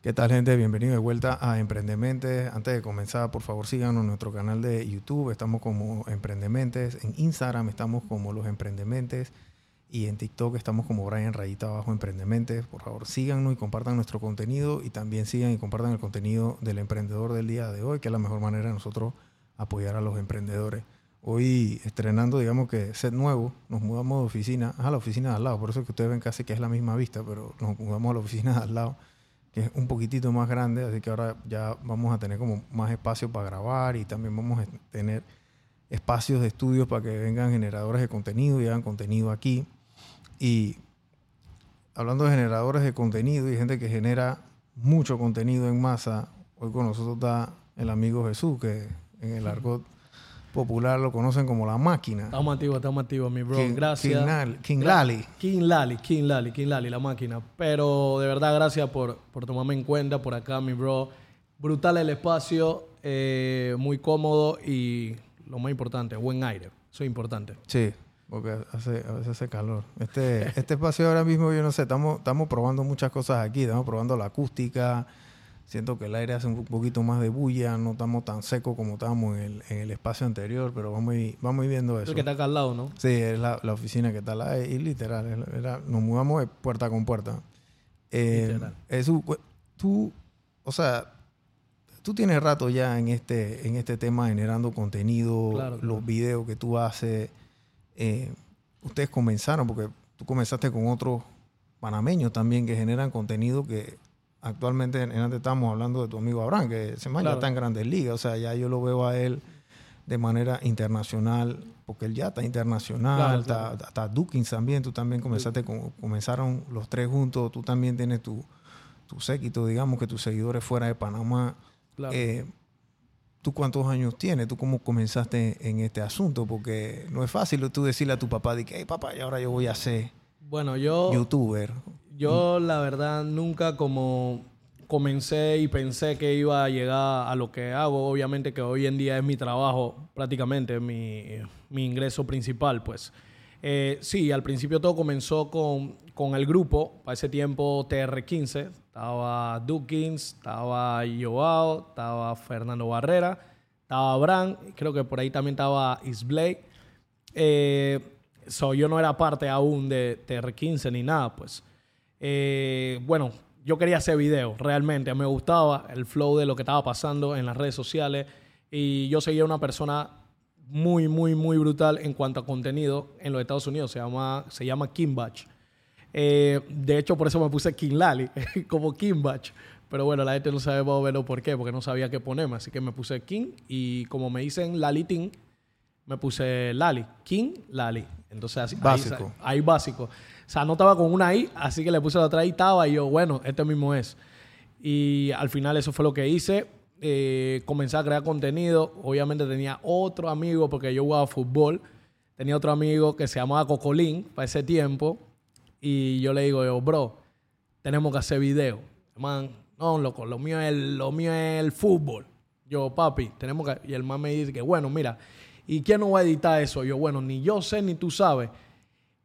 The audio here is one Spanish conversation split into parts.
¿Qué tal, gente? Bienvenido de vuelta a Emprendementes. Antes de comenzar, por favor, síganos en nuestro canal de YouTube. Estamos como Emprendementes. En Instagram estamos como Los Emprendementes. Y en TikTok estamos como Brian Rayita Abajo Emprendementes. Por favor, síganos y compartan nuestro contenido. Y también sigan y compartan el contenido del emprendedor del día de hoy, que es la mejor manera de nosotros apoyar a los emprendedores. Hoy estrenando, digamos que set nuevo, nos mudamos de oficina a la oficina de al lado. Por eso es que ustedes ven casi que es la misma vista, pero nos mudamos a la oficina de al lado que es un poquitito más grande, así que ahora ya vamos a tener como más espacio para grabar y también vamos a tener espacios de estudios para que vengan generadores de contenido y hagan contenido aquí. Y hablando de generadores de contenido y gente que genera mucho contenido en masa, hoy con nosotros está el amigo Jesús, que en el argot popular lo conocen como la máquina. Estamos activos, estamos activos, mi bro. gracias. King, Lali. King Lali, King Lali, King Lali, la máquina. Pero de verdad, gracias por, por tomarme en cuenta por acá, mi bro. Brutal el espacio, eh, muy cómodo y lo más importante, buen aire. Eso es importante. Sí, porque hace, a veces hace calor. Este, este espacio ahora mismo, yo no sé, estamos, estamos probando muchas cosas aquí. Estamos probando la acústica Siento que el aire hace un poquito más de bulla, no estamos tan secos como estábamos en el, espacio anterior, pero vamos a ir, vamos viendo eso. que está acá al lado, ¿no? Sí, es la, oficina que está al lado, y literal, nos mudamos de puerta con puerta. Eh, eso, pues, tú, o sea, tú tienes rato ya en este, en este tema generando contenido, los videos que tú haces. Eh, ustedes comenzaron, porque tú comenzaste con otros panameños también que generan contenido que actualmente, en antes estábamos hablando de tu amigo Abraham, que se man ya está en grandes ligas, o sea, ya yo lo veo a él de manera internacional, porque él ya está internacional, está, Dukins también, tú también comenzaste, con, comenzaron los tres juntos, tú también tienes tu, tu séquito, digamos que tus seguidores fuera de Panamá. Eh, ¿Tú cuántos años tienes? ¿Tú cómo comenzaste en este asunto? Porque no es fácil tú decirle a tu papá de que, hey papá, y ahora yo voy a ser bueno, yo, youtuber. Yo, la verdad, nunca como comencé y pensé que iba a llegar a lo que hago. Obviamente que hoy en día es mi trabajo, prácticamente mi, mi ingreso principal, pues. Eh, sí, al principio todo comenzó con, con, el grupo, para ese tiempo TR15. Estaba Dukins, estaba Joao, estaba Fernando Barrera, estaba Abraham, creo que por ahí también estaba Isblake. Eh, yo no era parte aún de TR15 ni nada, pues. Eh, bueno, yo quería hacer video, realmente. Me gustaba el flow de lo que estaba pasando en las redes sociales. Y yo seguía una persona muy, muy, muy brutal en cuanto a contenido en los Estados Unidos. Se llama, se llama Kim Batch. Eh, de hecho, por eso me puse King Lali, como Kim Batch. Pero bueno, la gente no sabe más o menos por qué, porque no sabía qué ponerme. Así que me puse King y como me dicen Lali Ting, me puse Lali. King Lali. Entonces, así, básico. ahí básico. Sea, no estaba con una I, así que le puse la otra I, y yo, bueno, este mismo es. Y al final eso fue lo que hice. Eh, comencé a crear contenido. Obviamente tenía otro amigo, porque yo jugaba fútbol. Tenía otro amigo que se llamaba Cocolín para ese tiempo. Y yo le digo, yo, bro, tenemos que hacer video. Man, no, loco, lo mío es lo mío es el fútbol. Yo, papi, tenemos que... Y el man me dice que, bueno, mira, ¿y quién no va a editar eso? Yo, bueno, ni yo sé ni tú sabes.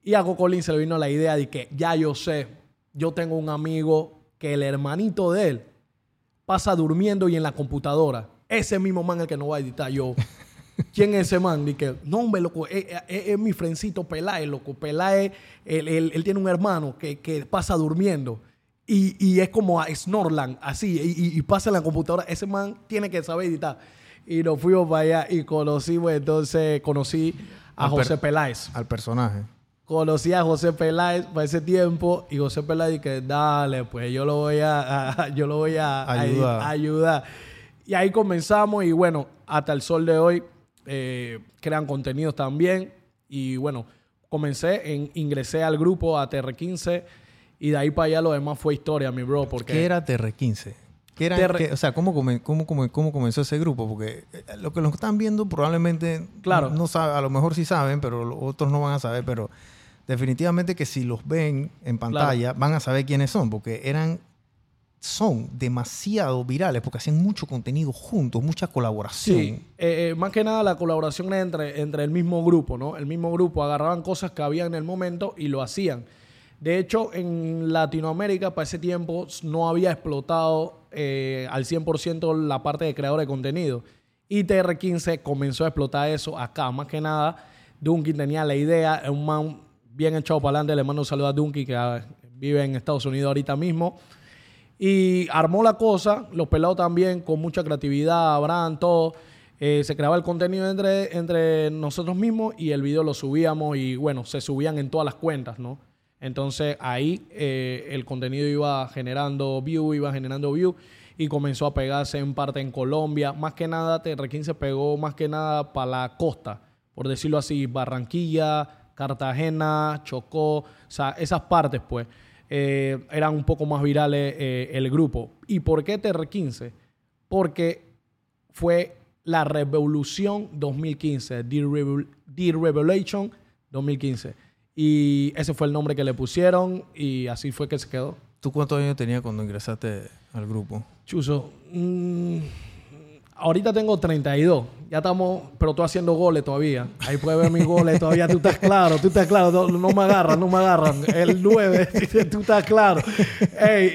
Y a Cocolín se le vino la idea de que ya yo sé, yo tengo un amigo que el hermanito de él pasa durmiendo y en la computadora. Ese mismo man el que no va a editar yo. ¿Quién es ese man? Y que, no, hombre, loco, es, mi frencito Peláez, loco. Peláez, él, él, tiene un hermano que, que pasa durmiendo. Y, y, es como a Snorland, así, y, y, pasa en la computadora. Ese man tiene que saber editar. Y nos fuimos para allá y conocimos, entonces conocí a José Peláez. Al personaje conocí a José Peláez para ese tiempo y José Peláez que dale, pues yo lo voy a, yo lo voy a ayudar. Y ahí comenzamos y bueno, hasta el sol de hoy eh, crean contenidos también y bueno, comencé, en, ingresé al grupo a TR15 y de ahí para allá lo demás fue historia, mi bro. Porque ¿Qué era TR15? ¿Qué era, o sea, ¿cómo, cómo, cómo, comenzó ese grupo? Porque eh, lo que nos están viendo probablemente claro. no, sabe, a lo mejor sí saben, pero los otros no van a saber, pero definitivamente que si los ven en pantalla van a saber quiénes son, porque eran son demasiado virales porque hacían mucho contenido juntos, mucha colaboración. Sí, eh, eh, más que nada la colaboración entre, entre el mismo grupo, ¿no? El mismo grupo agarraban cosas que había en el momento y lo hacían. De hecho, en Latinoamérica para ese tiempo no había explotado eh, al 100% la parte de creador de contenido. Y TR15 comenzó a explotar eso acá. Más que nada, Dunkin tenía la idea, un man bien echado para adelante. Le mando un saludo a Dunkin que ah, vive en Estados Unidos ahorita mismo. Y armó la cosa, los pelados también, con mucha creatividad, Abraham, todo. Eh, se creaba el contenido entre, entre nosotros mismos y el video lo subíamos y bueno, se subían en todas las cuentas, ¿no? Entonces ahí eh, el contenido iba generando view, iba generando view y comenzó a pegarse en parte en Colombia. Más que nada, TR15 se pegó más que nada para la costa, por decirlo así, Barranquilla, Cartagena, Chocó, o sea, esas partes pues. Eh, eran un poco más virales eh, el grupo. ¿Y por qué TR15? Porque fue la Revolución 2015, The, Revelation 2015. Y ese fue el nombre que le pusieron y así fue que se quedó. ¿Tú cuántos años tenías cuando ingresaste al grupo? Chuso, mm, ahorita tengo 32. Ya estamos, pero estoy haciendo goles todavía. Ahí puedes ver mis goles todavía. Tú estás claro, tú estás claro. No, me agarran, no me agarran. El 9, tú estás claro.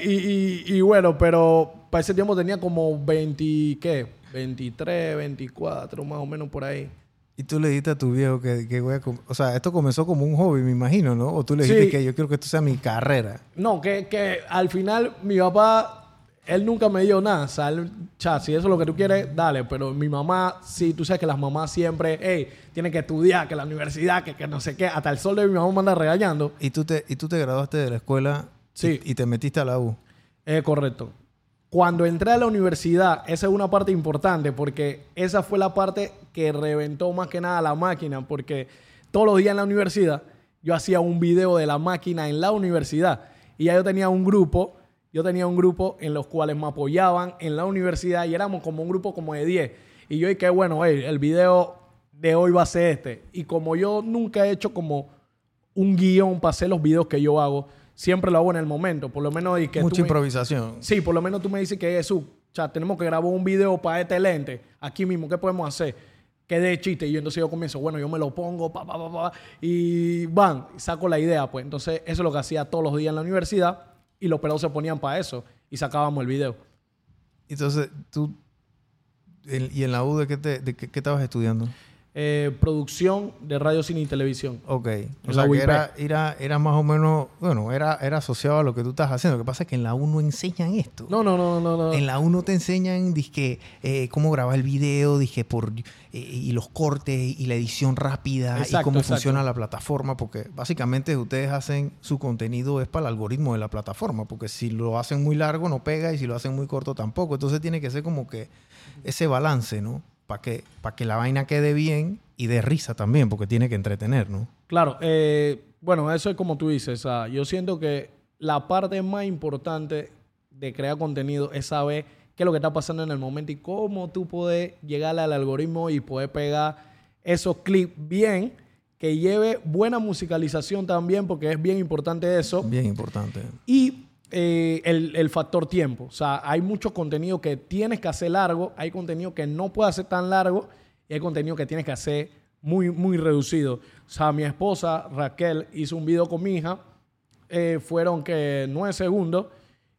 y, bueno, pero para ese tiempo tenía como 20, ¿qué? 23, 24, más o menos por ahí. Y tú le dijiste a tu viejo que, que voy a... O sea, esto comenzó como un hobby, me imagino, ¿no? O tú le dijiste que yo quiero que esto sea mi carrera. No, que, que al final mi papá él nunca me dio nada. O sea, si eso es lo que tú quieres, dale. Pero mi mamá, sí, tú sabes que las mamás siempre, hey, tiene que estudiar, que la universidad, que, que no sé qué. Hasta el sol de mi mamá me anda regañando. ¿Y tú te, y tú te graduaste de la escuela sí. y, te metiste a la U? Es correcto. Cuando entré a la universidad, esa es una parte importante porque esa fue la parte que reventó más que nada la máquina. Porque todos los días en la universidad yo hacía un video de la máquina en la universidad. Y ya yo tenía un grupo yo tenía un grupo en los cuales me apoyaban en la universidad y éramos como un grupo como de 10. Y yo dije, bueno, el video de hoy va a ser este. Y como yo nunca he hecho como un guion para hacer los videos que yo hago, siempre lo hago en el momento. Por lo menos... que Mucha improvisación. Sí, por lo menos tú me dices que Jesús, o sea, tenemos que grabar un video para este lente. Aquí mismo, ¿qué podemos hacer? Que de chiste. Y entonces yo comienzo, bueno, yo me lo pongo, pa, pa, pa, pa, y van, saco la idea, pues. Entonces, eso es lo que hacía todos los días en la universidad y los pelados se ponían para eso y sacábamos el video. Entonces, tú, ¿y en la U de qué, te, de qué, estabas estudiando? Eh, producción de radio, cine y televisión. Ok. O sea, que era, era, era, más o menos, bueno, era, era asociado a lo que tú estás haciendo. Lo que pasa es que en la U no enseñan esto. No, no, no, no. no. En la U no te enseñan, dije, eh, cómo grabar el video, dije, por, eh, y los cortes y la edición rápida y cómo funciona la plataforma, porque básicamente ustedes hacen su contenido es para el algoritmo de la plataforma, porque si lo hacen muy largo no pega y si lo hacen muy corto tampoco. Entonces tiene que ser como que ese balance, ¿no? Para que, que la vaina quede bien y de risa también, porque tiene que entretener, ¿no? Claro, eh, bueno, eso es como tú dices. yo siento que la parte más importante de crear contenido es saber qué es lo que está pasando en el momento y cómo tú puedes llegar al algoritmo y poder pegar esos clips bien, que lleve buena musicalización también, porque es bien importante eso. Bien importante. Y eh, el, factor tiempo. O sea, hay mucho contenido que tienes que hacer largo, hay contenido que no puede hacer tan largo y hay contenido que tienes que hacer muy, muy reducido. O sea, mi esposa Raquel hizo un video con mi hija, eh, fueron que nueve segundos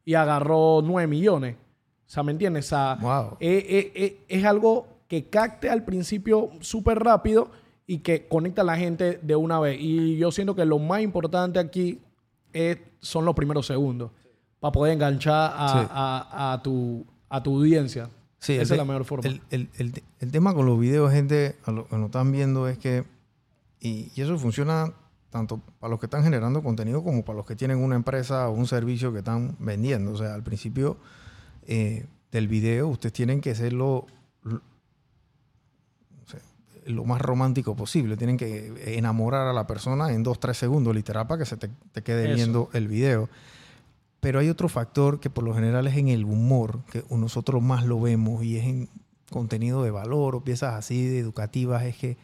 y agarró nueve millones. O sea, ¿me entiendes? O sea, eh, es algo que capte al principio súper rápido y que conecta a la gente de una vez. Y yo siento que lo más importante aquí es, son los primeros segundos para poder enganchar a, tu, a tu audiencia. Sí, Esa es la mejor forma. El, tema con los videos, gente, a lo que nos están viendo es que, y, eso funciona tanto para los que están generando contenido como para los que tienen una empresa o un servicio que están vendiendo. O sea, al principio eh, del video, ustedes tienen que ser lo, más romántico posible. Tienen que enamorar a la persona en dos, tres segundos, literal, para que se te, quede viendo el video. Pero hay otro factor que por lo general es en el humor, que nosotros más lo vemos y es en contenido de valor o piezas así de educativas, es que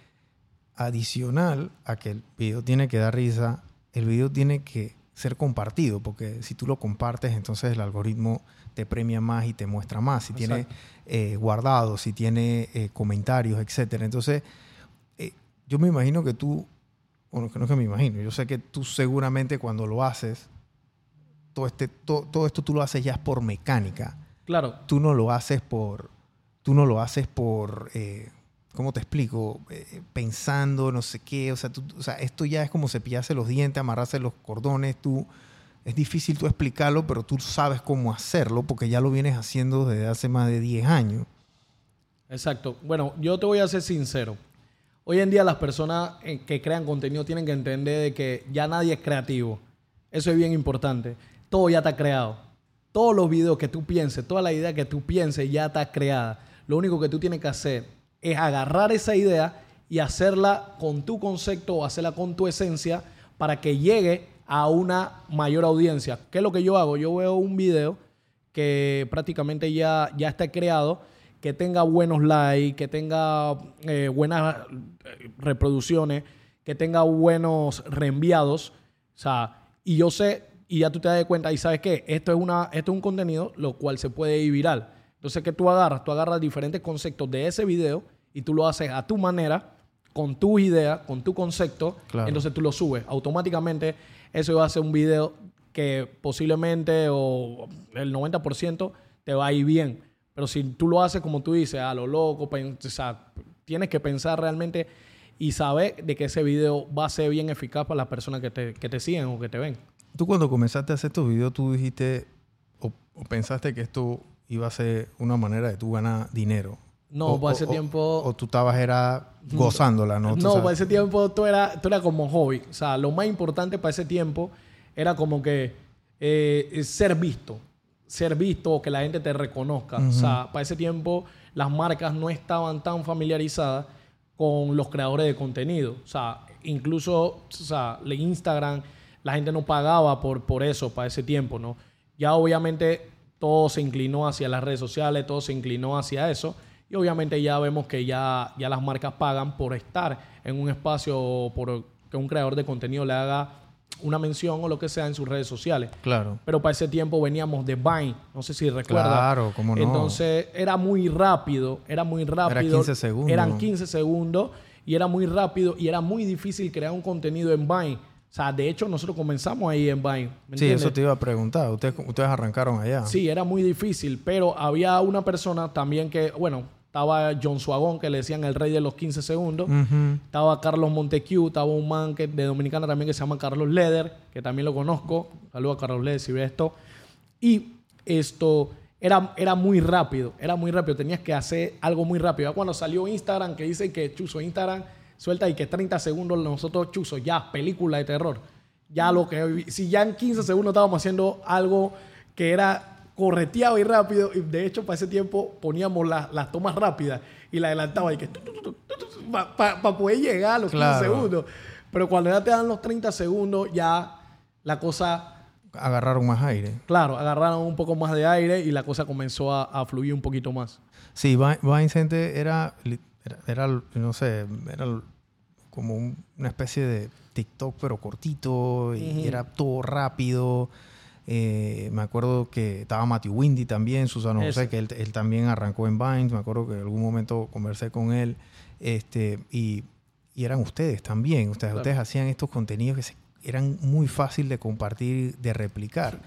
adicional a que el video tiene que dar risa, el video tiene que ser compartido, porque si tú lo compartes, entonces el algoritmo te premia más y te muestra más, si tiene eh, guardados, si tiene eh, comentarios, etc. Entonces, eh, yo me imagino que tú bueno, que no es que me imagino, yo sé que tú seguramente cuando lo haces, todo, este, todo, todo esto tú lo haces ya por mecánica. Claro. Tú no lo haces por, tú no lo haces por, eh, ¿cómo te explico? Eh, pensando, no sé qué, o sea, tú- o sea, esto ya es como cepillarse los dientes, amarrarse los cordones, tú, es difícil tú explicarlo, pero tú sabes cómo hacerlo porque ya lo vienes haciendo desde hace más de 10 años. Exacto. Bueno, yo te voy a ser sincero. Hoy en día las personas eh, que crean contenido tienen que entender de que ya nadie es creativo. Eso es bien importante. Todo ya está creado. Todos los videos que tú pienses, toda la idea que tú pienses ya está creada. Lo único que tú tienes que hacer es agarrar esa idea y hacerla con tu concepto o hacerla con tu esencia para que llegue a una mayor audiencia. ¿Qué es lo que yo hago? Yo veo un video que prácticamente ya, ya está creado, que tenga buenos likes, que tenga eh, buenas eh, reproducciones, que tenga buenos reenviados. O sea, y yo sé, y ya tú te das cuenta, y sabes qué, esto es, una, esto es un contenido lo cual se puede ir viral. Entonces, ¿qué tú agarras? Tú agarras diferentes conceptos de ese video y tú lo haces a tu manera, con tus ideas, con tu concepto. Claro. Entonces tú lo subes. Automáticamente, eso va a ser un video que posiblemente o el 90% te va a ir bien. Pero si tú lo haces como tú dices, a lo loco, pen- o sea, tienes que pensar realmente y saber de que ese video va a ser bien eficaz para las personas que te, que te siguen o que te ven. Tú cuando comenzaste a hacer estos videos, tú dijiste o, o pensaste que esto iba a ser una manera de tú ganar dinero. No, O- para o- ese o- tiempo... O, tú estabas era gozándola, ¿no? No, para ese tiempo tú era, tú era como hobby. O sea, lo más importante para ese tiempo era como que eh, ser visto. Ser visto, que la gente te reconozca. O sea, para ese tiempo las marcas no estaban tan familiarizadas con los creadores de contenido. O sea, incluso, o sea, Instagram, la gente no pagaba por, por eso para ese tiempo, ¿no? Ya obviamente todo se inclinó hacia las redes sociales, todo se inclinó hacia eso. Y obviamente ya vemos que ya, ya las marcas pagan por estar en un espacio, o por que un creador de contenido le haga una mención o lo que sea en sus redes sociales. Claro. Pero para ese tiempo veníamos de Vine, no sé si recuerdas. Claro, cómo no. Entonces era muy rápido, era muy rápido. 15 segundos. Eran 15 segundos y era muy rápido y era muy difícil crear un contenido en Vine. O sea, de hecho nosotros comenzamos ahí en Vine. ¿me Sí, eso te iba a preguntar. Ustedes, ustedes arrancaron allá. Sí, era muy difícil, pero había una persona también que, bueno, estaba John Suagón, que le decían el rey de los 15 segundos. Ujú. Estaba Carlos Montecu, estaba un man que, de Dominicana también que se llama Carlos Leder, que también lo conozco. Saludos a Carlos Leder si ve esto. Y esto era, era muy rápido, era muy rápido. Tenías que hacer algo muy rápido. Ya cuando salió Instagram, que dice que Chuzo Instagram suelta y que 30 segundos nosotros Chuzo, ya, película de terror. Ya lo que, si ya en 15 segundos estábamos haciendo algo que era correteado y rápido, y de hecho para ese tiempo poníamos la- las tomas rápidas y la adelantaba y que para poder llegar a los 15 Claro. segundos. Pero cuando ya te dan los 30 segundos, ya la cosa Agarraron más aire. Claro, agarraron un poco más de aire y la cosa comenzó a, a fluir un poquito más. Sí, Vi- Vine Center era, era, era, no sé, era como un- una especie de TikTok, pero cortito, y era todo rápido. Eh, me acuerdo que estaba Matthew Windy también, Susano Ese. José, que él, él también arrancó en Vine. Me acuerdo que en algún momento conversé con él. Este, y, y eran ustedes también. Ustedes, Claro. ustedes hacían estos contenidos que se- eran muy fácil de compartir, de replicar.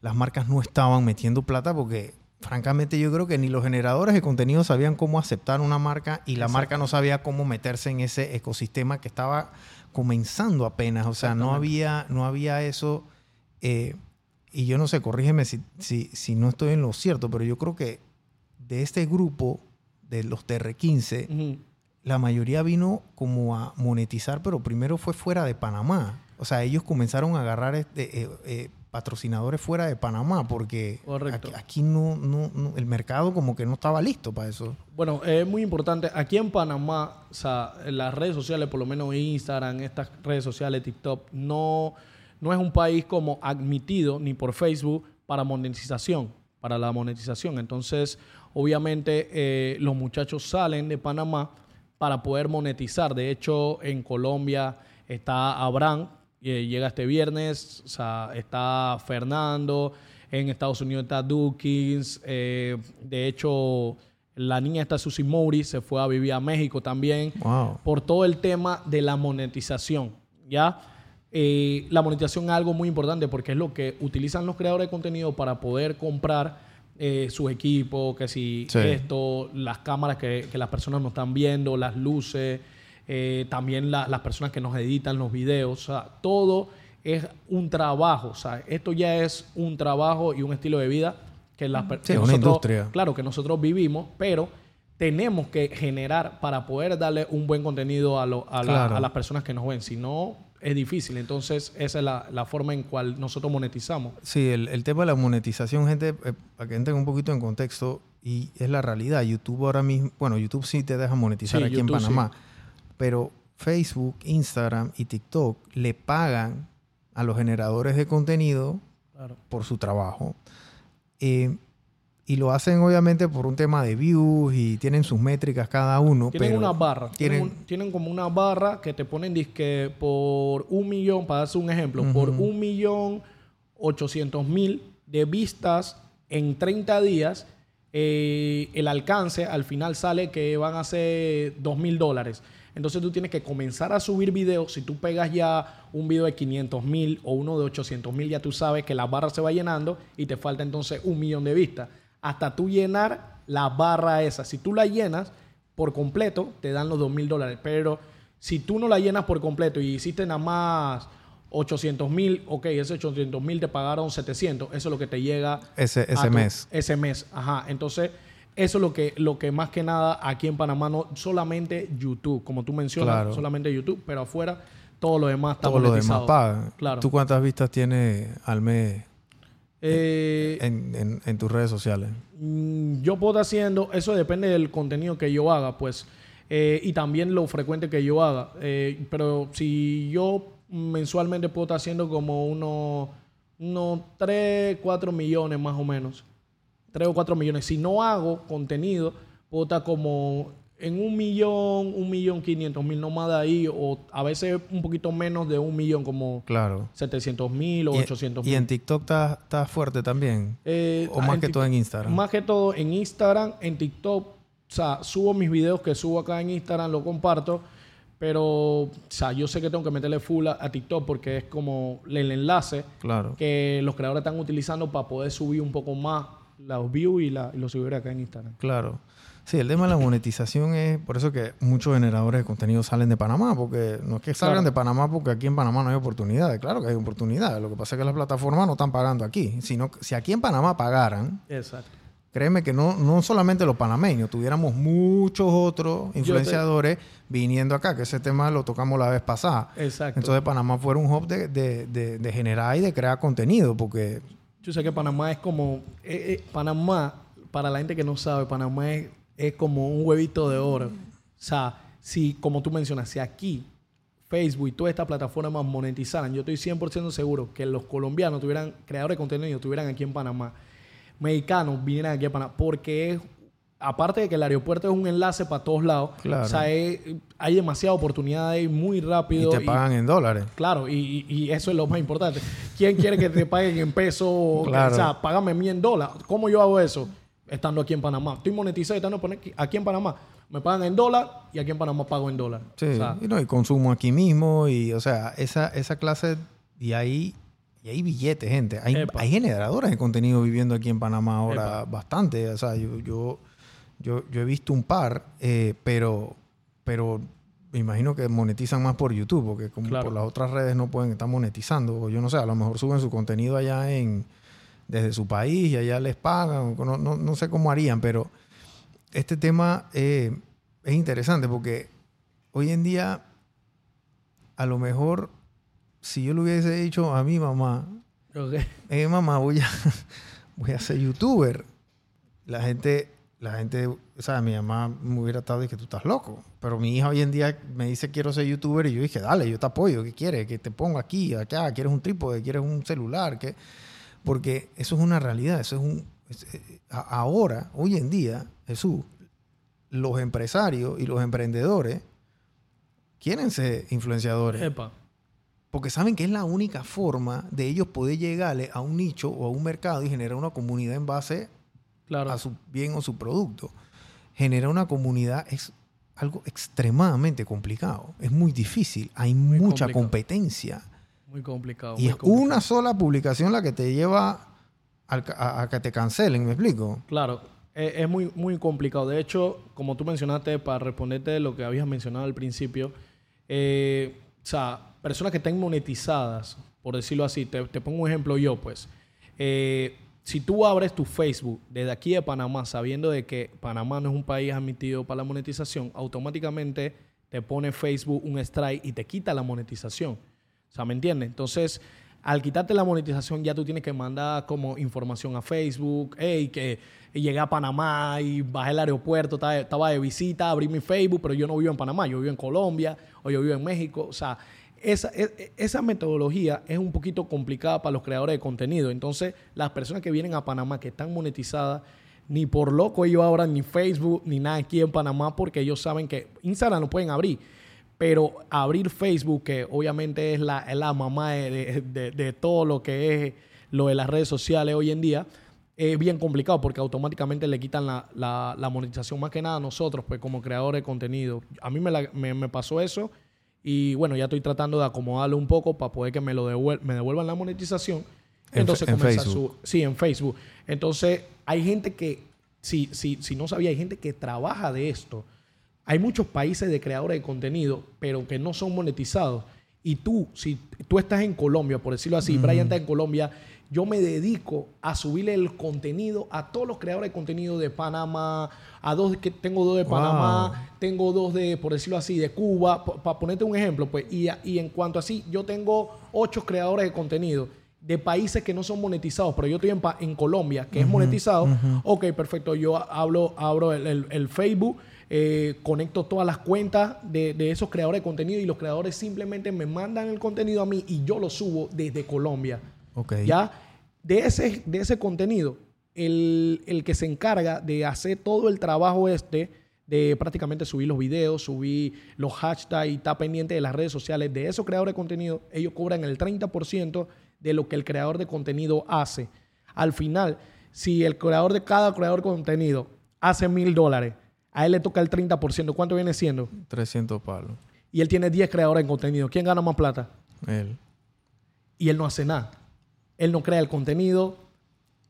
Las marcas no estaban metiendo plata porque, francamente, yo creo que ni los generadores de contenido sabían cómo aceptar una marca y la Exacto. marca no sabía cómo meterse en ese ecosistema que estaba comenzando apenas. O sea, no había, no había eso. eh, y yo no sé, corrígeme si, si, si no estoy en lo cierto, pero yo creo que de este grupo, de los TR15, Ujú. la mayoría vino como a monetizar, pero primero fue fuera de Panamá. O sea, ellos comenzaron a agarrar este, eh, eh, patrocinadores fuera de Panamá porque Correcto. aquí, aquí no, no, no- el mercado como que no estaba listo para eso. Bueno, es muy importante. Aquí en Panamá, o sea, en las redes sociales, por lo menos Instagram, estas redes sociales, TikTok, no, no es un país como admitido ni por Facebook para monetización, para la monetización. Entonces, obviamente, eh, los muchachos salen de Panamá para poder monetizar. De hecho, en Colombia está Abraham, eh, llega este viernes, o sea, está Fernando, en Estados Unidos está Dukins, eh, de hecho, la niña está Susie Mouri, se fue a vivir a México también, Wow. por todo el tema de la monetización. ¿ya? Eh, la monetización es algo muy importante porque es lo que utilizan los creadores de contenido para poder comprar eh, sus equipos, que si Sí. esto, las cámaras que, que las personas nos están viendo, las luces, eh, también la- las personas que nos editan los videos, o sea, todo es un trabajo, o sea, esto ya es un trabajo y un estilo de vida que las Sí, industria. Claro, que nosotros vivimos, pero tenemos que generar para poder darle un buen contenido a, lo- a, la- a las personas que nos ven. Si no, es difícil. Entonces, esa es la, la forma en cual nosotros monetizamos. Sí, el, el tema de la monetización, gente, eh, para que entren un poquito en contexto, y es la realidad. YouTube ahora mismo, bueno, YouTube sí te deja monetizar Sí, aquí YouTube en Panamá, pero Facebook, Instagram y TikTok le pagan a los generadores de contenido Claro. por su trabajo. Eh, y lo hacen obviamente por un tema de views y tienen sus métricas cada uno. Tienen pero una barra. Tienen, tienen- un- tienen como una barra que te ponen disque por un millón, para darse un ejemplo, por un millón ochocientos mil de vistas en 30 días. eh, el alcance al final sale que van a ser dos mil dólares. Entonces tú tienes que comenzar a subir videos. Si tú pegas ya un video de 500 mil o uno de 800 mil, ya tú sabes que la barra se va llenando y te falta entonces un millón de vistas. Hasta tú llenar la barra esa. Si tú la llenas por completo, te dan los 2 mil dólares. Pero si tú no la llenas por completo y hiciste nada más 800 mil, ok, ese 800 mil te pagaron 700. Eso es lo que te llega ese, a ese tu- mes. Ese mes, ajá. Entonces, eso es lo que, lo que más que nada aquí en Panamá, no solamente YouTube, como tú mencionas, Claro. solamente YouTube, pero afuera todo lo demás está Todo lo demás pagan. Claro. ¿Tú cuántas vistas tienes al mes Eh, en, en- en tus redes sociales? Mm, yo puedo estar haciendo, eso depende del contenido que yo haga, pues, eh, y también lo frecuente que yo haga. Eh, pero si yo mensualmente puedo estar haciendo como unos, unos 3, 4 millones más o menos. 3 o 4 millones. Si no hago contenido, puedo estar como en un millón, un millón quinientos mil, no más de ahí, o a veces un poquito menos de un millón, como Claro. 700 mil o Y- 800 Y mil. en TikTok estás fuerte también. Eh, o más en que todo en Instagram. Más que todo en Instagram, en TikTok. O sea, subo mis videos que subo acá en Instagram, lo comparto. Pero, o sea, yo sé que tengo que meterle full a, a TikTok porque es como el enlace Claro. que los creadores están utilizando para poder subir un poco más los views y, la, y los seguidores acá en Instagram. Claro. Sí, el tema de la monetización es por eso que muchos generadores de contenido salen de Panamá, porque no es que salgan Claro. de Panamá porque aquí en Panamá no hay oportunidades. Claro que hay oportunidades. Lo que pasa es que las plataformas no están pagando aquí. Sino si aquí en Panamá pagaran, Exacto. créeme que no, no solamente los panameños, tuviéramos muchos otros influenciadores viniendo acá, que ese tema lo tocamos la vez pasada. Exacto. Entonces Panamá fuera un hub de, de- de- de generar y de crear contenido, porque Yo sé que Panamá es como. eh, eh, Panamá, para la gente que no sabe, Panamá es, es como un huevito de oro. O sea, si, como tú mencionas, si aquí Facebook y todas estas plataformas monetizaran, yo estoy 100% seguro que los colombianos tuvieran, creadores de contenido, estuvieran aquí en Panamá. Mexicanos vinieran aquí a Panamá. Porque es. Aparte de que el aeropuerto es un enlace para todos lados, Claro. o sea, es- hay demasiada oportunidad ahí muy y rápido. te y- pagan en dólares. Claro, y, eso es lo más importante. ¿Quién quiere que te paguen en peso? O- Claro. O sea, págame a mí en dólares. ¿Cómo yo hago eso? Estando aquí en Panamá. Estoy monetizado y estando aquí en Panamá. Me pagan en dólar y aquí en Panamá pago en dólar. Sí, O sea, y, no, y consumo aquí mismo, y o sea, esa, esa clase, y ahí, y hay billetes, gente. Hay, hay generadores de contenido viviendo aquí en Panamá ahora Epa. bastante. O sea, yo, yo, yo, yo he visto un par, eh, pero, pero me imagino que monetizan más por YouTube, porque como Claro. por las otras redes no pueden estar monetizando. O yo no sé, a lo mejor suben su contenido allá en desde su país y allá les pagan. No, no, no sé cómo harían, pero este tema eh, es interesante porque hoy en día, a lo mejor, si yo le hubiese dicho a mi mamá, ok. eh, mamá, voy a, voy a ser youtuber, la gente, la gente, o sea, mi mamá me hubiera estado y que tú estás loco. Pero mi hija hoy en día me dice quiero ser youtuber y yo dije, dale, yo te apoyo, ¿qué quieres? Que te ponga aquí, acá, quieres un trípode, quieres un celular, ¿qué? Porque eso es una realidad, eso es un... es- eh, ahora, hoy en día, Jesús, los empresarios y los emprendedores quieren ser influenciadores. Epa. Porque saben que es la única forma de ellos poder llegarle a un nicho o a un mercado y generar una comunidad en base Claro. a su bien o su producto. Generar una comunidad es algo extremadamente complicado. Es muy difícil. Hay mucha complicado. competencia. Muy complicado. Y muy es complicado. una sola publicación la que te lleva a, a que te cancelen, ¿me explico? Claro, es, es muy, muy complicado. De hecho, como tú mencionaste, para responderte lo que habías mencionado al principio, eh, o sea, personas que estén monetizadas, por decirlo así, te, te pongo un ejemplo yo, pues. Eh, si tú abres tu Facebook desde aquí de Panamá, sabiendo de que Panamá no es un país admitido para la monetización, automáticamente te pone Facebook un strike y te quita la monetización. O ¿me entiendes? Entonces, al quitarte la monetización, ya tú tienes que mandar como información a Facebook, hey, que llegué a Panamá y bajé al aeropuerto, estaba de visita, abrí mi Facebook, pero yo no vivo en Panamá, yo vivo en Colombia o yo vivo en México. O sea, esa, e- esa metodología es un poquito complicada para los creadores de contenido. Entonces, las personas que vienen a Panamá, que están monetizadas, ni por loco ellos abran ni Facebook ni nada aquí en Panamá porque ellos saben que Instagram lo pueden abrir. Pero abrir Facebook, que obviamente es la, es la mamá de, de- de- todo lo que es lo de las redes sociales hoy en día, es bien complicado porque automáticamente le quitan la, la- la monetización más que nada a nosotros, pues como creadores de contenido. A mí me, la- me- me pasó eso y bueno, ya estoy tratando de acomodarlo un poco para poder que me lo devuel- me devuelvan la monetización. En Entonces en comenzar Facebook. su, Sí, en Facebook. Entonces, hay gente que, si, si, si no sabía, hay gente que trabaja de esto. Hay muchos países de creadores de contenido, pero que no son monetizados. Y tú, si tú estás en Colombia, por decirlo así, Brian está en Colombia, yo me dedico a subirle el contenido a todos los creadores de contenido de Panamá, a dos que tengo dos de Wow. Panamá, tengo dos de, por decirlo así, de Cuba, para ponerte un ejemplo, pues, y, y en cuanto así, yo tengo ocho creadores de contenido de países que no son monetizados, pero yo estoy en, en Colombia, que es monetizado. Ok, perfecto, yo hablo, abro el, el- el Facebook, eh, conecto todas las cuentas de, de esos creadores de contenido y los creadores simplemente me mandan el contenido a mí y yo lo subo desde Colombia. Ok. Ya de ese, de ese contenido, el, el que se encarga de hacer todo el trabajo este, de prácticamente subir los videos, subir los hashtags y estar pendiente de las redes sociales de esos creadores de contenido, ellos cobran el 30% de lo que el creador de contenido hace. Al final, si el creador de cada creador de contenido hace mil dólares, a él le toca el 30%, ¿cuánto viene siendo? 300 palos. Y él tiene 10 creadores de contenido. ¿Quién gana más plata? Él. y él no hace nada. Él no crea el contenido,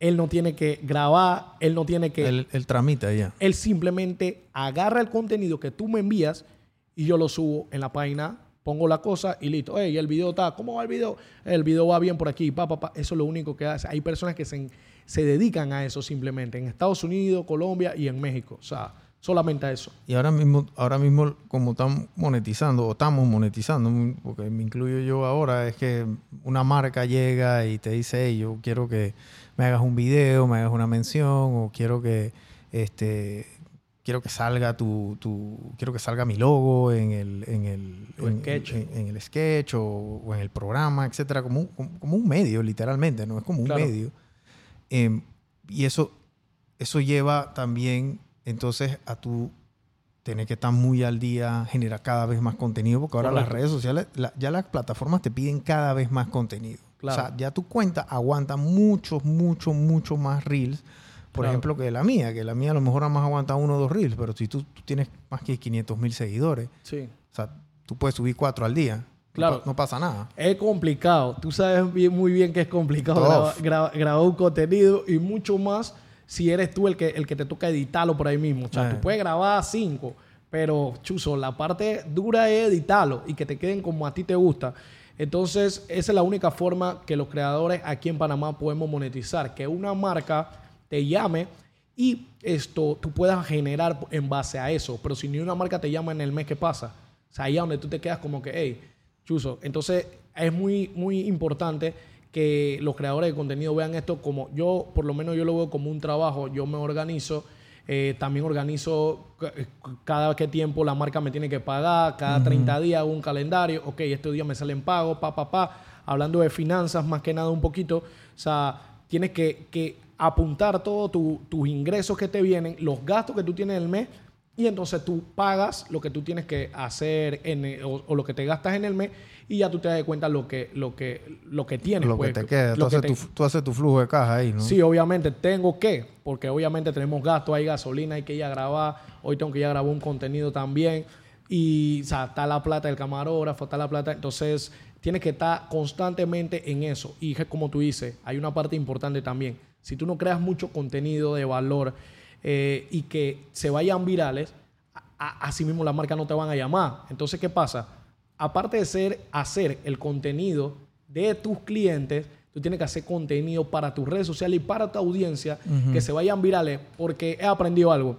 él no tiene que grabar, él no tiene que... Él, Él, él tramita ya. simplemente agarra el contenido que tú me envías y yo lo subo en la página, pongo la cosa y listo. Hey, el video está, ¿cómo va el video? El video va bien por aquí, pa, pa, pa. Eso es lo único que hace. Hay personas que se, se dedican a eso simplemente, en Estados Unidos, Colombia y en México. O sea, solamente a eso. Y ahora mismo, ahora mismo como están monetizando, o estamos monetizando, porque me incluyo yo ahora, es que una marca llega y te dice, hey, yo quiero que me hagas un video, me hagas una mención, o quiero que este quiero que salga tu, tu quiero que salga mi logo en el, en el, en, sketch. en- en el sketch o, o en el programa, etcétera, como un, como, un medio, literalmente, no es como un Claro. medio. Em, y eso, eso lleva también entonces a tu tener que estar muy al día, generar cada vez más contenido, porque ahora las redes sociales, la- ya las plataformas te piden cada vez más contenido. Claro. O sea, ya tu cuenta aguanta muchos, muchos, muchos más reels, por Claro. ejemplo, que la mía, que la mía a lo mejor nada más aguanta uno o dos reels, pero si tú, tú tienes más que 500 mil seguidores, Sí. o sea, tú puedes subir cuatro al día. Claro. no pasa nada. Es complicado. Tú sabes bien- muy bien que es complicado graba- grabar un contenido y mucho más si eres tú el que, el que te toca editarlo por ahí mismo. O sea, Eh. tú puedes grabar cinco, pero chuzo, la parte dura es editarlo y que te queden como a ti te gusta. Entonces, esa es la única forma que los creadores aquí en Panamá podemos monetizar. Que una marca te llame y esto tú puedas generar en base a eso. Pero si ni una marca te llama en el mes que pasa, o sea, ahí es donde tú te quedas como que, hey, chuzo. Entonces, es muy, muy importante que los creadores de contenido vean esto como yo, por lo menos yo lo veo como un trabajo, yo me organizo, eh, también organizo ca- cada qué tiempo la marca me tiene que pagar, cada 30 días hago un calendario, ok, este día me salen pagos, pa, pa, pa, hablando de finanzas más que nada un poquito, o sea, tienes que, que apuntar todos tu- tus ingresos que te vienen, los gastos que tú tienes en el mes Y entonces tú pagas lo que tú tienes que hacer en, el- o, o lo que te gastas en el mes y ya tú te das cuenta lo que, lo que, lo que tienes. Lo que pues, te queda. Tú que haces, te- tu, tú haces tu flujo de caja ahí, ¿no? Sí, obviamente tengo que, porque obviamente tenemos gastos, hay gasolina, hay que ir a grabar, hoy tengo que ir a grabar un contenido también, y o sea, está la plata del camarógrafo, está la plata, entonces tienes que estar constantemente en eso. Y como tú dices, hay una parte importante también, si tú no creas mucho contenido de valor eh, y que se vayan virales, así mismo las marcas no te van a llamar. Entonces, ¿qué pasa? Aparte de ser, hacer el contenido de tus clientes, tú tienes que hacer contenido para tus redes sociales y para tu audiencia que se vayan virales, porque he aprendido algo.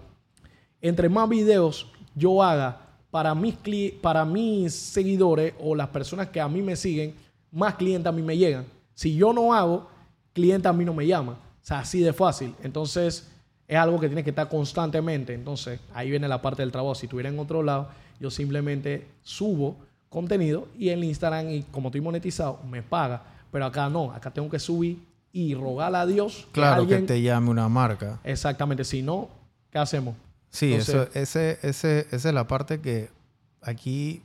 Entre más videos yo haga para mis, para mis seguidores o las personas que a mí me siguen, más clientes a mí me llegan. Si yo no hago, cliente a mí no me llama. O sea, así de fácil. Entonces, es algo que tiene que estar constantemente. Entonces, ahí viene la parte del trabajo. Si estuviera en otro lado, yo simplemente subo contenido y el Instagram, y como estoy monetizado, me paga. Pero acá no, acá tengo que subir y rogarle a Dios. que Claro alguien- que te llame una marca. Exactamente. Si no, ¿qué hacemos? Sí, Entonces- eso, ese, ese, esa es la parte que aquí...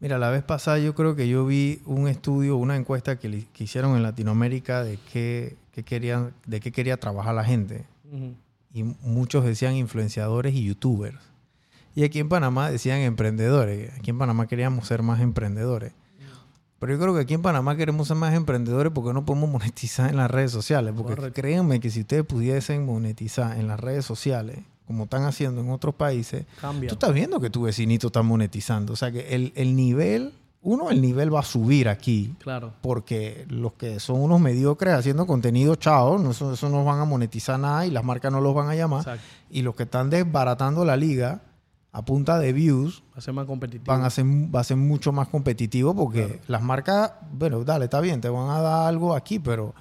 Mira, la vez pasada yo creo que yo vi un estudio, una encuesta que, hicieron en Latinoamérica de qué, qué querían, de qué quería trabajar la gente. Ujú. Y muchos decían influenciadores y youtubers. Y aquí en Panamá decían emprendedores. Aquí en Panamá queríamos ser más emprendedores. Pero yo creo que aquí en Panamá queremos ser más emprendedores porque no podemos monetizar en las redes sociales. Porque Correcto. créanme que si ustedes pudiesen monetizar en las redes sociales, como están haciendo en otros países, Cambia. tú estás viendo que tu vecinito está monetizando. O sea que el, el nivel, uno, el nivel va a subir aquí. Claro. Porque los que son unos mediocres haciendo contenido, chao, no, eso, eso no van a monetizar nada y las marcas no los van a llamar. Exacto. Y los que están desbaratando la liga a punta de views Va a ser más competitivo. van a ser, va a ser mucho más competitivo porque Claro. las marcas, bueno, dale, está bien, te van a dar algo aquí, pero,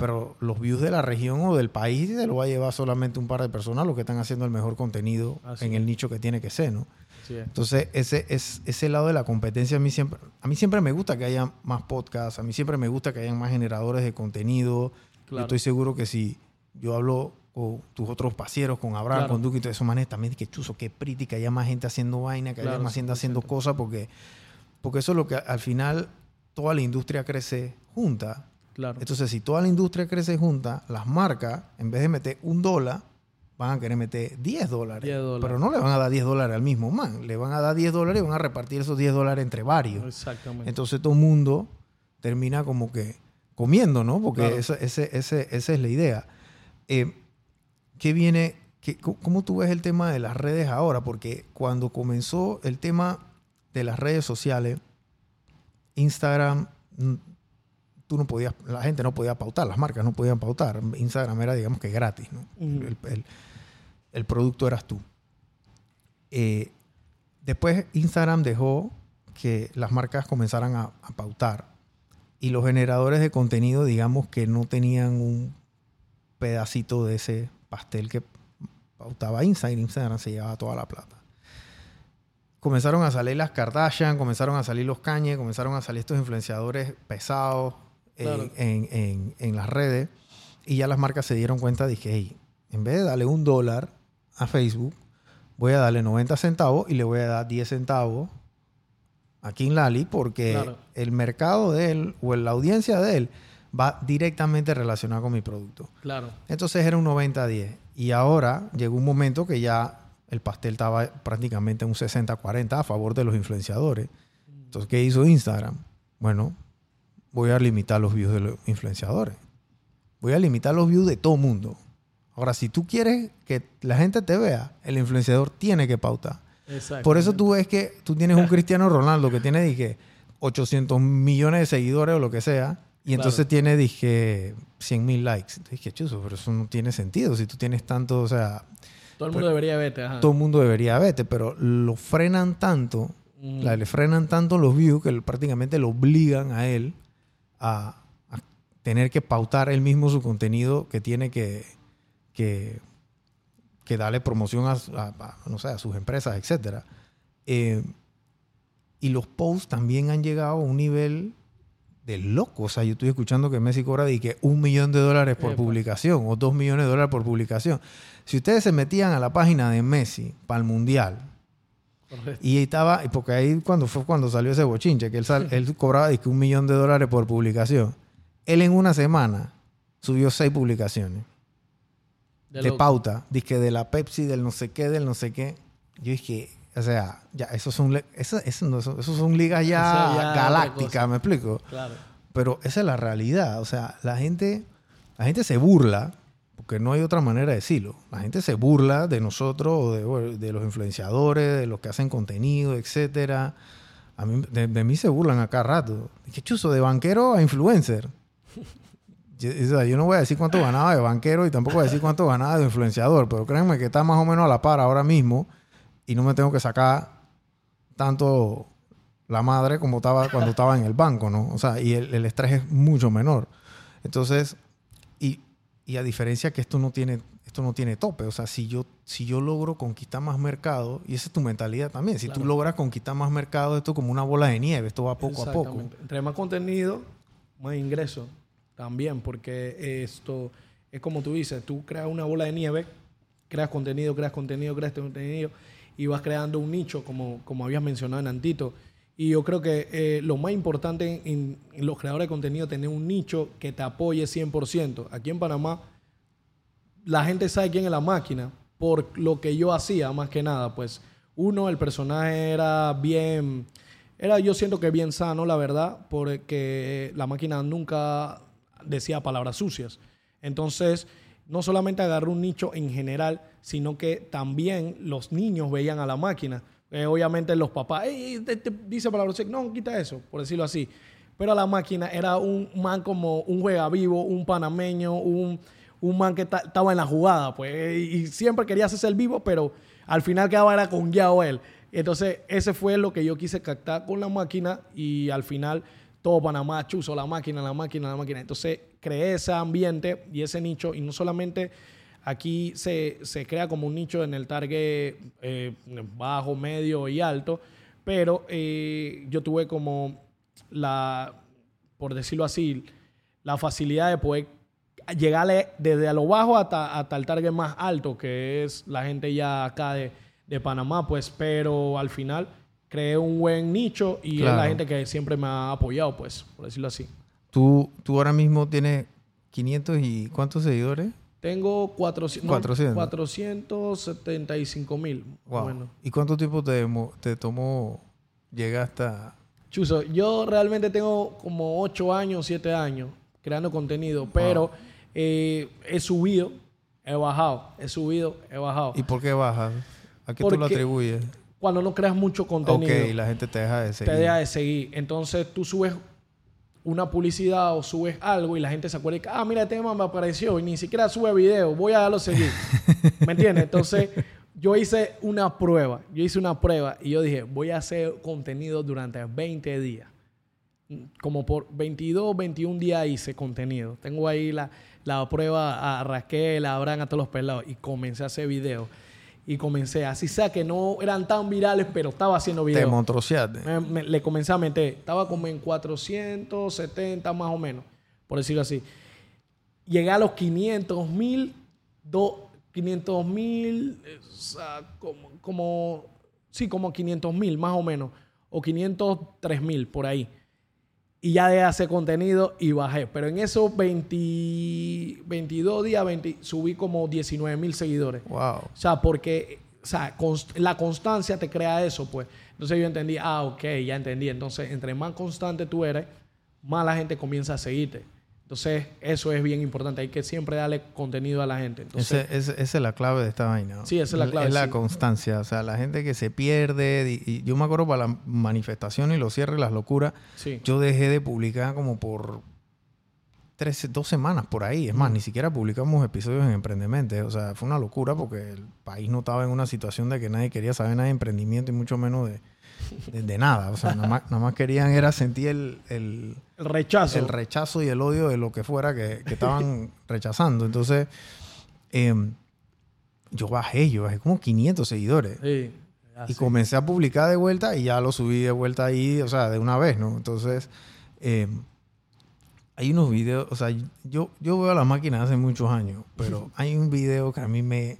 pero los views de la región o del país se lo va a llevar solamente un par de personas los que están haciendo el mejor contenido Así en es. el nicho que tiene que ser, ¿no? Entonces, ese, es, ese lado de la competencia a mí siempre, a mí siempre me gusta que haya más podcasts, a mí siempre me gusta que haya más generadores de contenido. Yo estoy seguro que si yo hablo con tus otros pasieros, con Abraham, Claro. con Duque y todos esos manes, también que chuzo, que pretty, que haya más gente haciendo vaina, que haya más gente haciendo 100%. cosas, porque, porque eso es lo que al final toda la industria crece junta. Claro. Entonces, si toda la industria crece junta, las marcas, en vez de meter un dólar, van a querer meter 10 dólares. 10 dólares. Pero no le van a dar 10 dólares al mismo man. Le van a dar 10 dólares y van a repartir esos 10 dólares entre varios. Exactamente. Entonces, todo el mundo termina como que comiendo, ¿no? Porque Claro. esa, ese- ese- esa es la idea. Eh, ¿Qué viene? qué- ¿Cómo tú ves el tema de las redes ahora? Porque cuando comenzó el tema de las redes sociales, Instagram, tú no podías, la gente no podía pautar, las marcas no podían pautar. Instagram era, digamos que gratis, ¿no? El, el- el producto eras tú. Eh, después Instagram dejó que las marcas comenzaran a, a pautar y los generadores de contenido, digamos que no tenían un pedacito de ese pastel que pautaba Instagram. Instagram se llevaba toda la plata. Comenzaron a salir las Kardashian, comenzaron a salir los Kanye, comenzaron a salir estos influenciadores pesados Claro. en, en- en las redes y ya las marcas se dieron cuenta que, hey, en vez de darle un dólar a Facebook, voy a darle 90 centavos y le voy a dar 10 centavos a King Lali porque Claro. el mercado de él o la audiencia de él va directamente relacionada con mi producto. Claro. Entonces era un 90-10. Y ahora llegó un momento que ya el pastel estaba prácticamente un 60-40 a favor de los influenciadores. Entonces, ¿qué hizo Instagram? Bueno, voy a limitar los views de los influenciadores. Voy a limitar los views de todo mundo. Ahora, si tú quieres que la gente te vea, el influenciador tiene que pautar. Por eso tú ves que tú tienes un Cristiano Ronaldo que tiene, dije, 800 millones de seguidores o lo que sea, y entonces Claro. tiene, dije, 100 mil likes. Dije, chuzo, pero eso no tiene sentido. Si tú tienes tanto, o sea, Todo el mundo debería verte. Ajá. todo el mundo debería verte, pero lo frenan tanto, Mm. la- le frenan tanto los views que prácticamente lo obligan a él a, a tener que pautar él mismo su contenido que tiene que, que, que darle promoción a, no sé, a sus empresas, etc. y los posts también han llegado a un nivel de loco. O sea, yo estoy escuchando que Messi cobra de que un millón de dólares por Epa. publicación o dos millones de dólares por publicación. Si ustedes se metían a la página de Messi para el Mundial Correcto. y estaba, porque ahí cuando fue cuando salió ese bochinche, que él, sal- él cobraba de que un millón de dólares por publicación. Él en una semana subió seis publicaciones De pauta, que de la Pepsi, del no sé qué, del no sé qué. Yo dije, o sea, ya, esos son, eso, eso no son, ligas ya, Eso ya otra galácticas. ¿me explico? Claro. Pero esa es la realidad. O sea, la gente, la gente se burla, porque no hay otra manera de decirlo. La gente se burla de nosotros, de, los influenciadores, de los que hacen contenido, etcétera. A mí, de, mí se burlan a cada rato. ¿Qué chuzo? De banquero a influencer. Yo, o yo no voy a decir cuánto ganaba de banquero y tampoco voy a decir cuánto ganaba de influenciador, pero créanme que está más o menos a la par ahora mismo y no me tengo que sacar tanto la madre como estaba cuando estaba en el banco, ¿no? O sea, y el, el estrés es mucho menor. Entonces, y, y a diferencia que esto no tiene esto no tiene tope, o sea, si yo si yo logro conquistar más mercado, y esa es tu mentalidad también, si tú logras conquistar más mercado, esto es como una bola de nieve, esto va poco a poco. Entre más contenido, más ingreso también, porque esto es como tú dices, tú creas una bola de nieve, creas contenido, creas contenido, creas contenido y vas creando un nicho, como, como habías mencionado en Antito. Y yo creo que eh, lo más importante en, los creadores de contenido es tener un nicho que te apoye 100%. Aquí en Panamá, la gente sabe quién es la máquina por lo que yo hacía, más que nada. Pues uno, el personaje era bien, era yo siento que bien sano, la verdad, porque la máquina nunca decía palabras sucias. Entonces, no solamente agarró un nicho en general, sino que también los niños veían a la máquina. Eh, obviamente los papás, "Ey, te- te dice no, quita eso, por decirlo así. Pero la máquina era un man como un juega vivo, un panameño, un, un man que ta- estaba en la jugada, pues, y siempre quería hacerse el vivo, pero al final quedaba era con Yao él. Entonces, ese fue lo que yo quise captar con la máquina y al final todo Panamá chuzo, la máquina, la máquina, la máquina. Entonces, creé ese ambiente y ese nicho y no solamente aquí se, se crea como un nicho en el target eh, bajo, medio y alto, pero eh, yo tuve como la, por decirlo así, la facilidad de poder llegarle desde a lo bajo hasta, hasta el target más alto, que es la gente ya acá de, de Panamá, pues, pero al final creé un buen nicho y es la gente que siempre me ha apoyado, pues, por decirlo así. Tú, tú ahora mismo tienes 500 y ¿cuántos seguidores? Tengo 400, no, 400. 475 mil. Wow. Bueno. ¿Y cuánto tiempo te, te tomó llegar hasta... Chuzo, yo realmente tengo como 8 años, 7 años creando contenido, pero eh, he subido, he bajado, he subido, he bajado. ¿Y por qué bajas? ¿A qué tú lo atribuyes? Cuando no creas mucho contenido, Ok, la gente te deja de seguir. te deja de seguir. Entonces tú subes una publicidad o subes algo y la gente se acuerda y ah, mira, este tema me apareció y ni siquiera sube video, voy a darlo seguir. ¿Me entiendes? Entonces yo hice una prueba, yo hice una prueba y yo dije, voy a hacer contenido durante 20 días. Como por 22, 21 días hice contenido. Tengo ahí la, la prueba a Raquel, a Abraham, a todos los pelados y comencé a hacer videos. Y comencé, así sea que no eran tan virales, pero estaba haciendo Te videos. montroceaste. Me- me- le comencé a meter. Estaba como en 470 más o menos, por decirlo así. Llegué a los 500 mil, 500 mil, eh, o sea, como, como, sí, como 500 mil más o menos, o 503 mil por ahí. Y ya de hacer contenido y bajé. Pero en esos 20, 22 días 20, subí como 19 mil seguidores. Wow. O sea, porque o sea, const- la constancia te crea eso, pues. Entonces yo entendí, ah, ok, ya entendí. Entonces, entre más constante tú eres, más la gente comienza a seguirte. Entonces, eso es bien importante. Hay que siempre darle contenido a la gente. Entonces, Ese- ese- esa es la clave de esta vaina. ¿no? Sí, esa es la clave, Es la sí. constancia. O sea, la gente que se pierde. Y, y yo me acuerdo para la manifestación y los cierres, las locuras. sí. Yo dejé de publicar como por tres, dos semanas por ahí. Es más, ni siquiera publicamos episodios en Emprendement. O sea, fue una locura porque el país no estaba en una situación de que nadie quería saber nada de emprendimiento y mucho menos de, de- de nada. O sea, nada más, nada más querían era sentir el, el, El rechazo. el rechazo y el odio de lo que fuera que, que estaban rechazando. Entonces, em, yo bajé, yo bajé como 500 seguidores. Sí, Y comencé a publicar de vuelta y ya lo subí de vuelta ahí, o sea, de una vez, ¿no? Entonces, em, hay unos videos, o sea, yo, yo veo a las máquinas hace muchos años, pero hay un video que a mí me...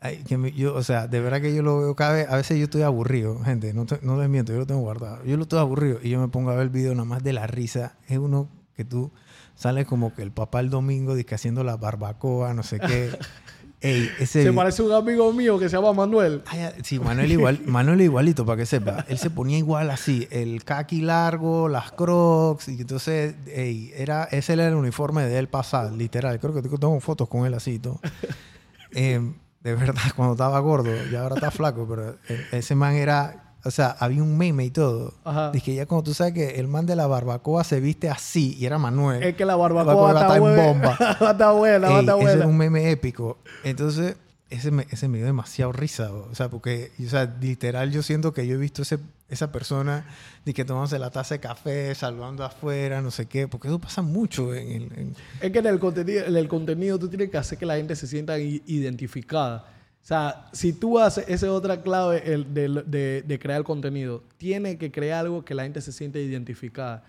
ay, que me- yo, o sea, de verdad que yo lo veo cada vez, a veces yo estoy aburrido, gente, no, te- no les miento, yo lo tengo guardado. Yo lo estoy aburrido y yo me pongo a ver el video nada más de la risa. Es uno que tú sales como que el papá el domingo dice, haciendo la barbacoa, no sé qué. Ey, ese Se parece a un amigo mío que se llama Manuel. Ay, ah, sí, Manuel igual, Manuel igualito, para que sepa. Él se ponía igual así, el kaki largo, las crocs, y entonces, ey, era, ese era el uniforme de él pasado, literal. Creo que tengo fotos con él así y todo. Em, de verdad, cuando estaba gordo, y ahora está flaco, pero e- ese man era, o sea, había un meme y todo. Ajá. Dije, ya cuando tú sabes que el man de la barbacoa se viste así, y era Manuel. Es que la barbacoa va a está en bomba. Estar buena, Ey, ese buena. era un meme épico. Entonces, ese me, ese me dio demasiado risa. O sea, porque, o sea, literal, yo siento que yo he visto ese, esa persona de que tomándose la taza de café, salvando afuera, no sé qué, porque eso pasa mucho en, en- Es que en el contenido, en el contenido tú tienes que hacer que la gente se sienta identificada. O sea, si tú haces, esa es otra clave de, de- de crear contenido. Tiene que crear algo que la gente se siente identificada.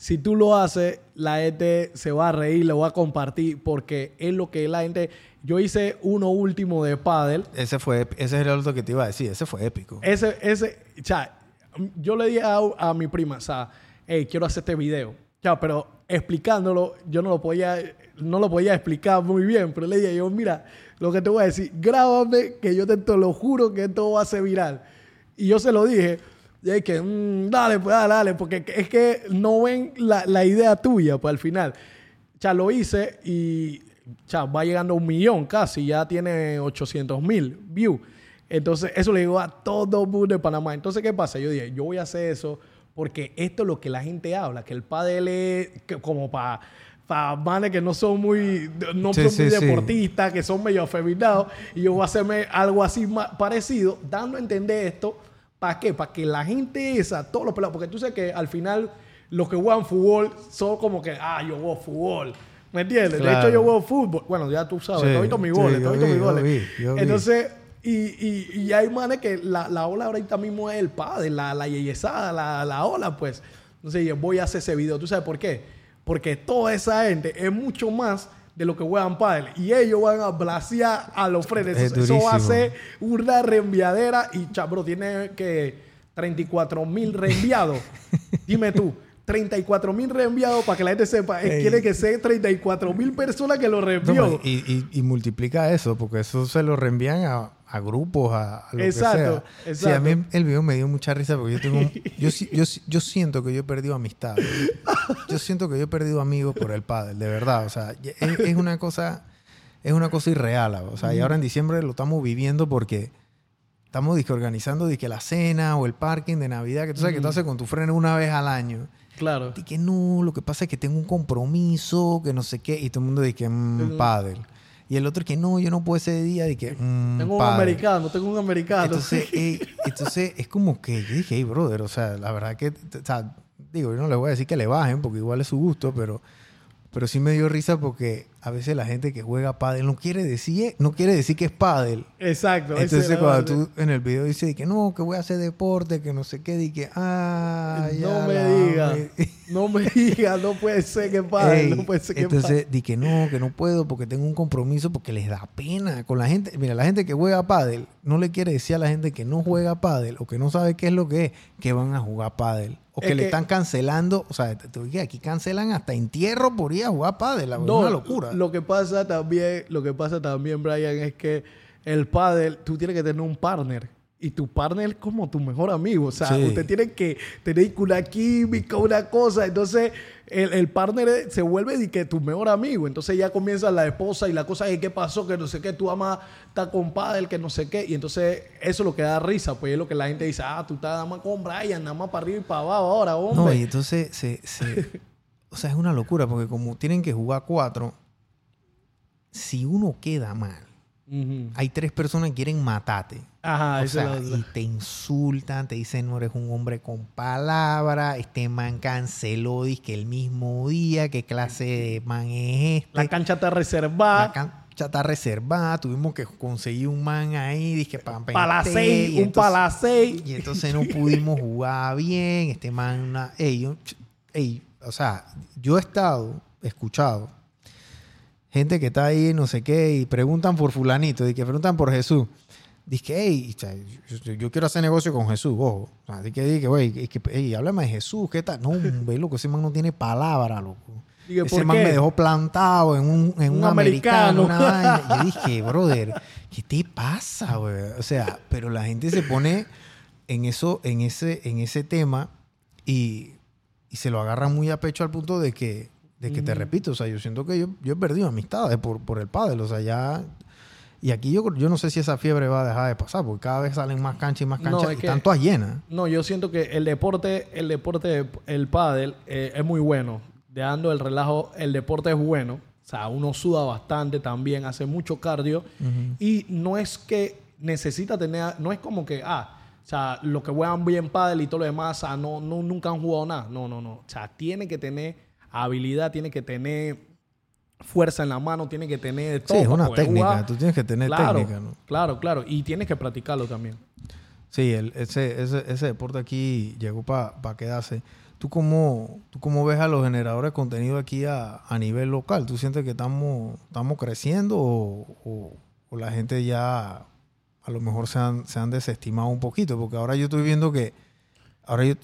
Si tú lo haces, la gente se va a reír, lo va a compartir, porque es lo que la gente... Yo hice uno último de paddle. Ese fue, ese era el otro que te iba a decir, ese fue épico. Ese, ese, o sea, yo le dije a, a mi prima, o sea, hey, quiero hacer este video. Ya, pero explicándolo, yo no lo podía, no lo podía explicar muy bien, pero le dije yo, mira, lo que te voy a decir, grábame, que yo te, te lo juro que esto va a ser viral. Y yo se lo dije, y es que, "Mm, dale, pues dale, dale, porque es que no ven la, la idea tuya, pues al final. Ya lo hice y ya va llegando a un millón casi, ya tiene 800 mil views. Entonces, eso le digo a todo mundo de Panamá. Entonces, ¿qué pasa? Yo dije, yo voy a hacer eso porque esto es lo que la gente habla, que el pádel es que- como para para manes que no son muy no Sí, son sí, muy sí. deportistas, que son medio afeminados, y yo voy a hacerme algo así ma- parecido, dando a entender esto, ¿para qué? Para que la gente esa, todos los pelados, porque tú sabes que al final los que juegan fútbol son como que, ah, yo juego fútbol. ¿Me entiendes? De hecho, yo juego fútbol. Bueno, ya tú sabes, Sí, he visto mis sí, goles, yo he visto vi, mis yo goles. vi, yo vi. Entonces, y, y, y hay manes que la, la ola ahorita mismo es el padre, la, la yeyesada, la, la ola, pues. Entonces, yo voy a hacer ese video. ¿Tú sabes por qué? Porque toda esa gente es mucho más de lo que juegan pádel. Y ellos van a blasear a los frenes. Es Eso, eso va a durísimo. ser una reenviadera. Y, chabro, tiene que 34 mil reenviados. Dime tú. 34 mil reenviados para que la gente sepa. Ey. Tiene que ser 34 mil personas que lo No, reenvió. y, y- y multiplica eso, porque eso se lo reenvían a, a grupos, a, a lo Exacto, que sea. Sí, a mí exacto. el video me dio mucha risa porque yo tengo... un- yo, yo, yo siento que yo he perdido amistad. Yo siento que yo he perdido amigos por el pádel, de verdad. O sea, es, es una cosa... Es una cosa irreal. O sea, y ahora en diciembre lo estamos viviendo porque estamos dizque, organizando dizque, la cena o el parking de Navidad, que tú sabes que tú haces con tu freno una vez al año. Claro. Y que no, lo que pasa es que tengo un compromiso, que no sé qué, y todo el mundo dice que mm, pádel. Y el otro que no, yo no puedo ese día, y que mm, Tengo un pádel. americano, tengo un americano. Entonces, ey, entonces es como que yo dije, hey, brother, o sea, la verdad que, o sea, digo, yo no les voy a decir que le bajen, porque igual es su gusto, pero, pero sí me dio risa porque a veces la gente que juega pádel no quiere decir, no quiere decir que es pádel. Exacto. Entonces cuando tú en el video dices que no, que voy a hacer deporte, que no sé qué, di que, ah, ya No me la diga. me- No me diga, no puede ser que padre. Ey, no puede ser que entonces di que no, que no puedo porque tengo un compromiso porque les da pena con la gente. Mira, la gente que juega pádel no le quiere decir a la gente que no juega pádel o que no sabe qué es lo que es que van a jugar pádel o Es que, le están cancelando, o sea, te- digo, aquí cancelan hasta entierro por ir a jugar pádel, No, es una locura. Lo que pasa también, lo que pasa también, Brian, es que el pádel, tú tienes que tener un partner. Y tu partner es como tu mejor amigo. O sea, Sí. usted tiene que tener una química, una cosa. Entonces, el, el partner se vuelve de que tu mejor amigo. Entonces ya comienza la esposa y la cosa es qué pasó, que no sé qué, tu ama está con pádel, que no sé qué. Y entonces eso es lo que da risa. Pues es lo que la gente dice, ah, tú estás nada más con Brian, nada más para arriba y para abajo ahora, hombre. No, y entonces se, se- o sea, es una locura porque como tienen que jugar cuatro, si uno queda mal, hay tres personas que quieren matarte. Ajá, O eso sea, lo- y te insultan, te dicen no eres un hombre con palabra, este man canceló que el mismo día, qué clase de man es este. La cancha está reservada. La cancha está reservada, tuvimos que conseguir un man ahí, dije para seis, un para. Y entonces no pudimos jugar bien, este man, una, ey, yo- ey, o sea, yo he estado, escuchado, gente que está ahí, no sé qué, y preguntan por fulanito, y que preguntan por Jesús. Dice, hey, yo, quiero hacer negocio con Jesús, ojo. Sea, que dije, güey, hey, háblame de Jesús, ¿qué tal? No, ve, loco, ese man no tiene palabra, loco. ese man me dejó plantado en un, en un, americano. Una y yo dije, brother, ¿qué te pasa, güey? O sea, pero la gente se pone en eso, en ese, en ese tema y, y se lo agarra muy a pecho al punto de que, de que te repito, o sea, yo siento que yo, yo he perdido amistades por, por el padre, o sea, ya y aquí yo, yo no sé si esa fiebre va a dejar de pasar, porque cada vez salen más canchas y más canchas y están todas llenas. No, yo siento que el deporte, el deporte, el pádel eh, es muy bueno. Dejando el relajo, el deporte es bueno. O sea, uno suda bastante también, hace mucho cardio. Y no es que necesita tener, no es como que, ah, o sea, los que juegan bien pádel y todo lo demás, o sea, no, no, nunca han jugado nada. No, no, no. O sea, tiene que tener habilidad, tiene que tener fuerza en la mano, tiene que tener todo. Sí, es una técnica, tú tienes que tener técnica. ¿no? Claro, claro, y tienes que practicarlo también. Sí, el, ese, ese, ese, deporte aquí llegó para quedarse. ¿Tú cómo, ¿Tú cómo ves a los generadores de contenido aquí a, a nivel local? ¿Tú sientes que estamos, estamos creciendo o, o, la gente ya a lo mejor se han, se han desestimado un poquito? Porque ahora yo estoy viendo que ahora eh,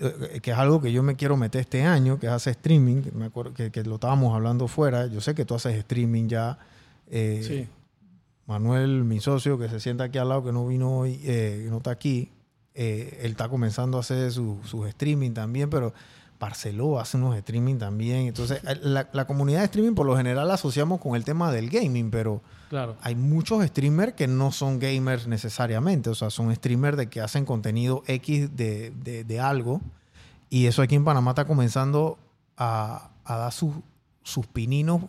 que es algo que yo me quiero meter este año, que es hacer streaming, me acuerdo que, que, lo estábamos hablando fuera, yo sé que tú haces streaming ya. Eh, sí. Manuel, mi socio, que se sienta aquí al lado, que no vino hoy, eh, no está aquí, él está comenzando a hacer sus su streaming también, pero Barceló hace unos streaming también. Entonces, la, la, comunidad de streaming por lo general la asociamos con el tema del gaming, pero claro. hay muchos streamers que no son gamers necesariamente. O sea, son streamers de que hacen contenido X de, de, de algo. Y eso aquí en Panamá está comenzando a, a dar sus, sus pininos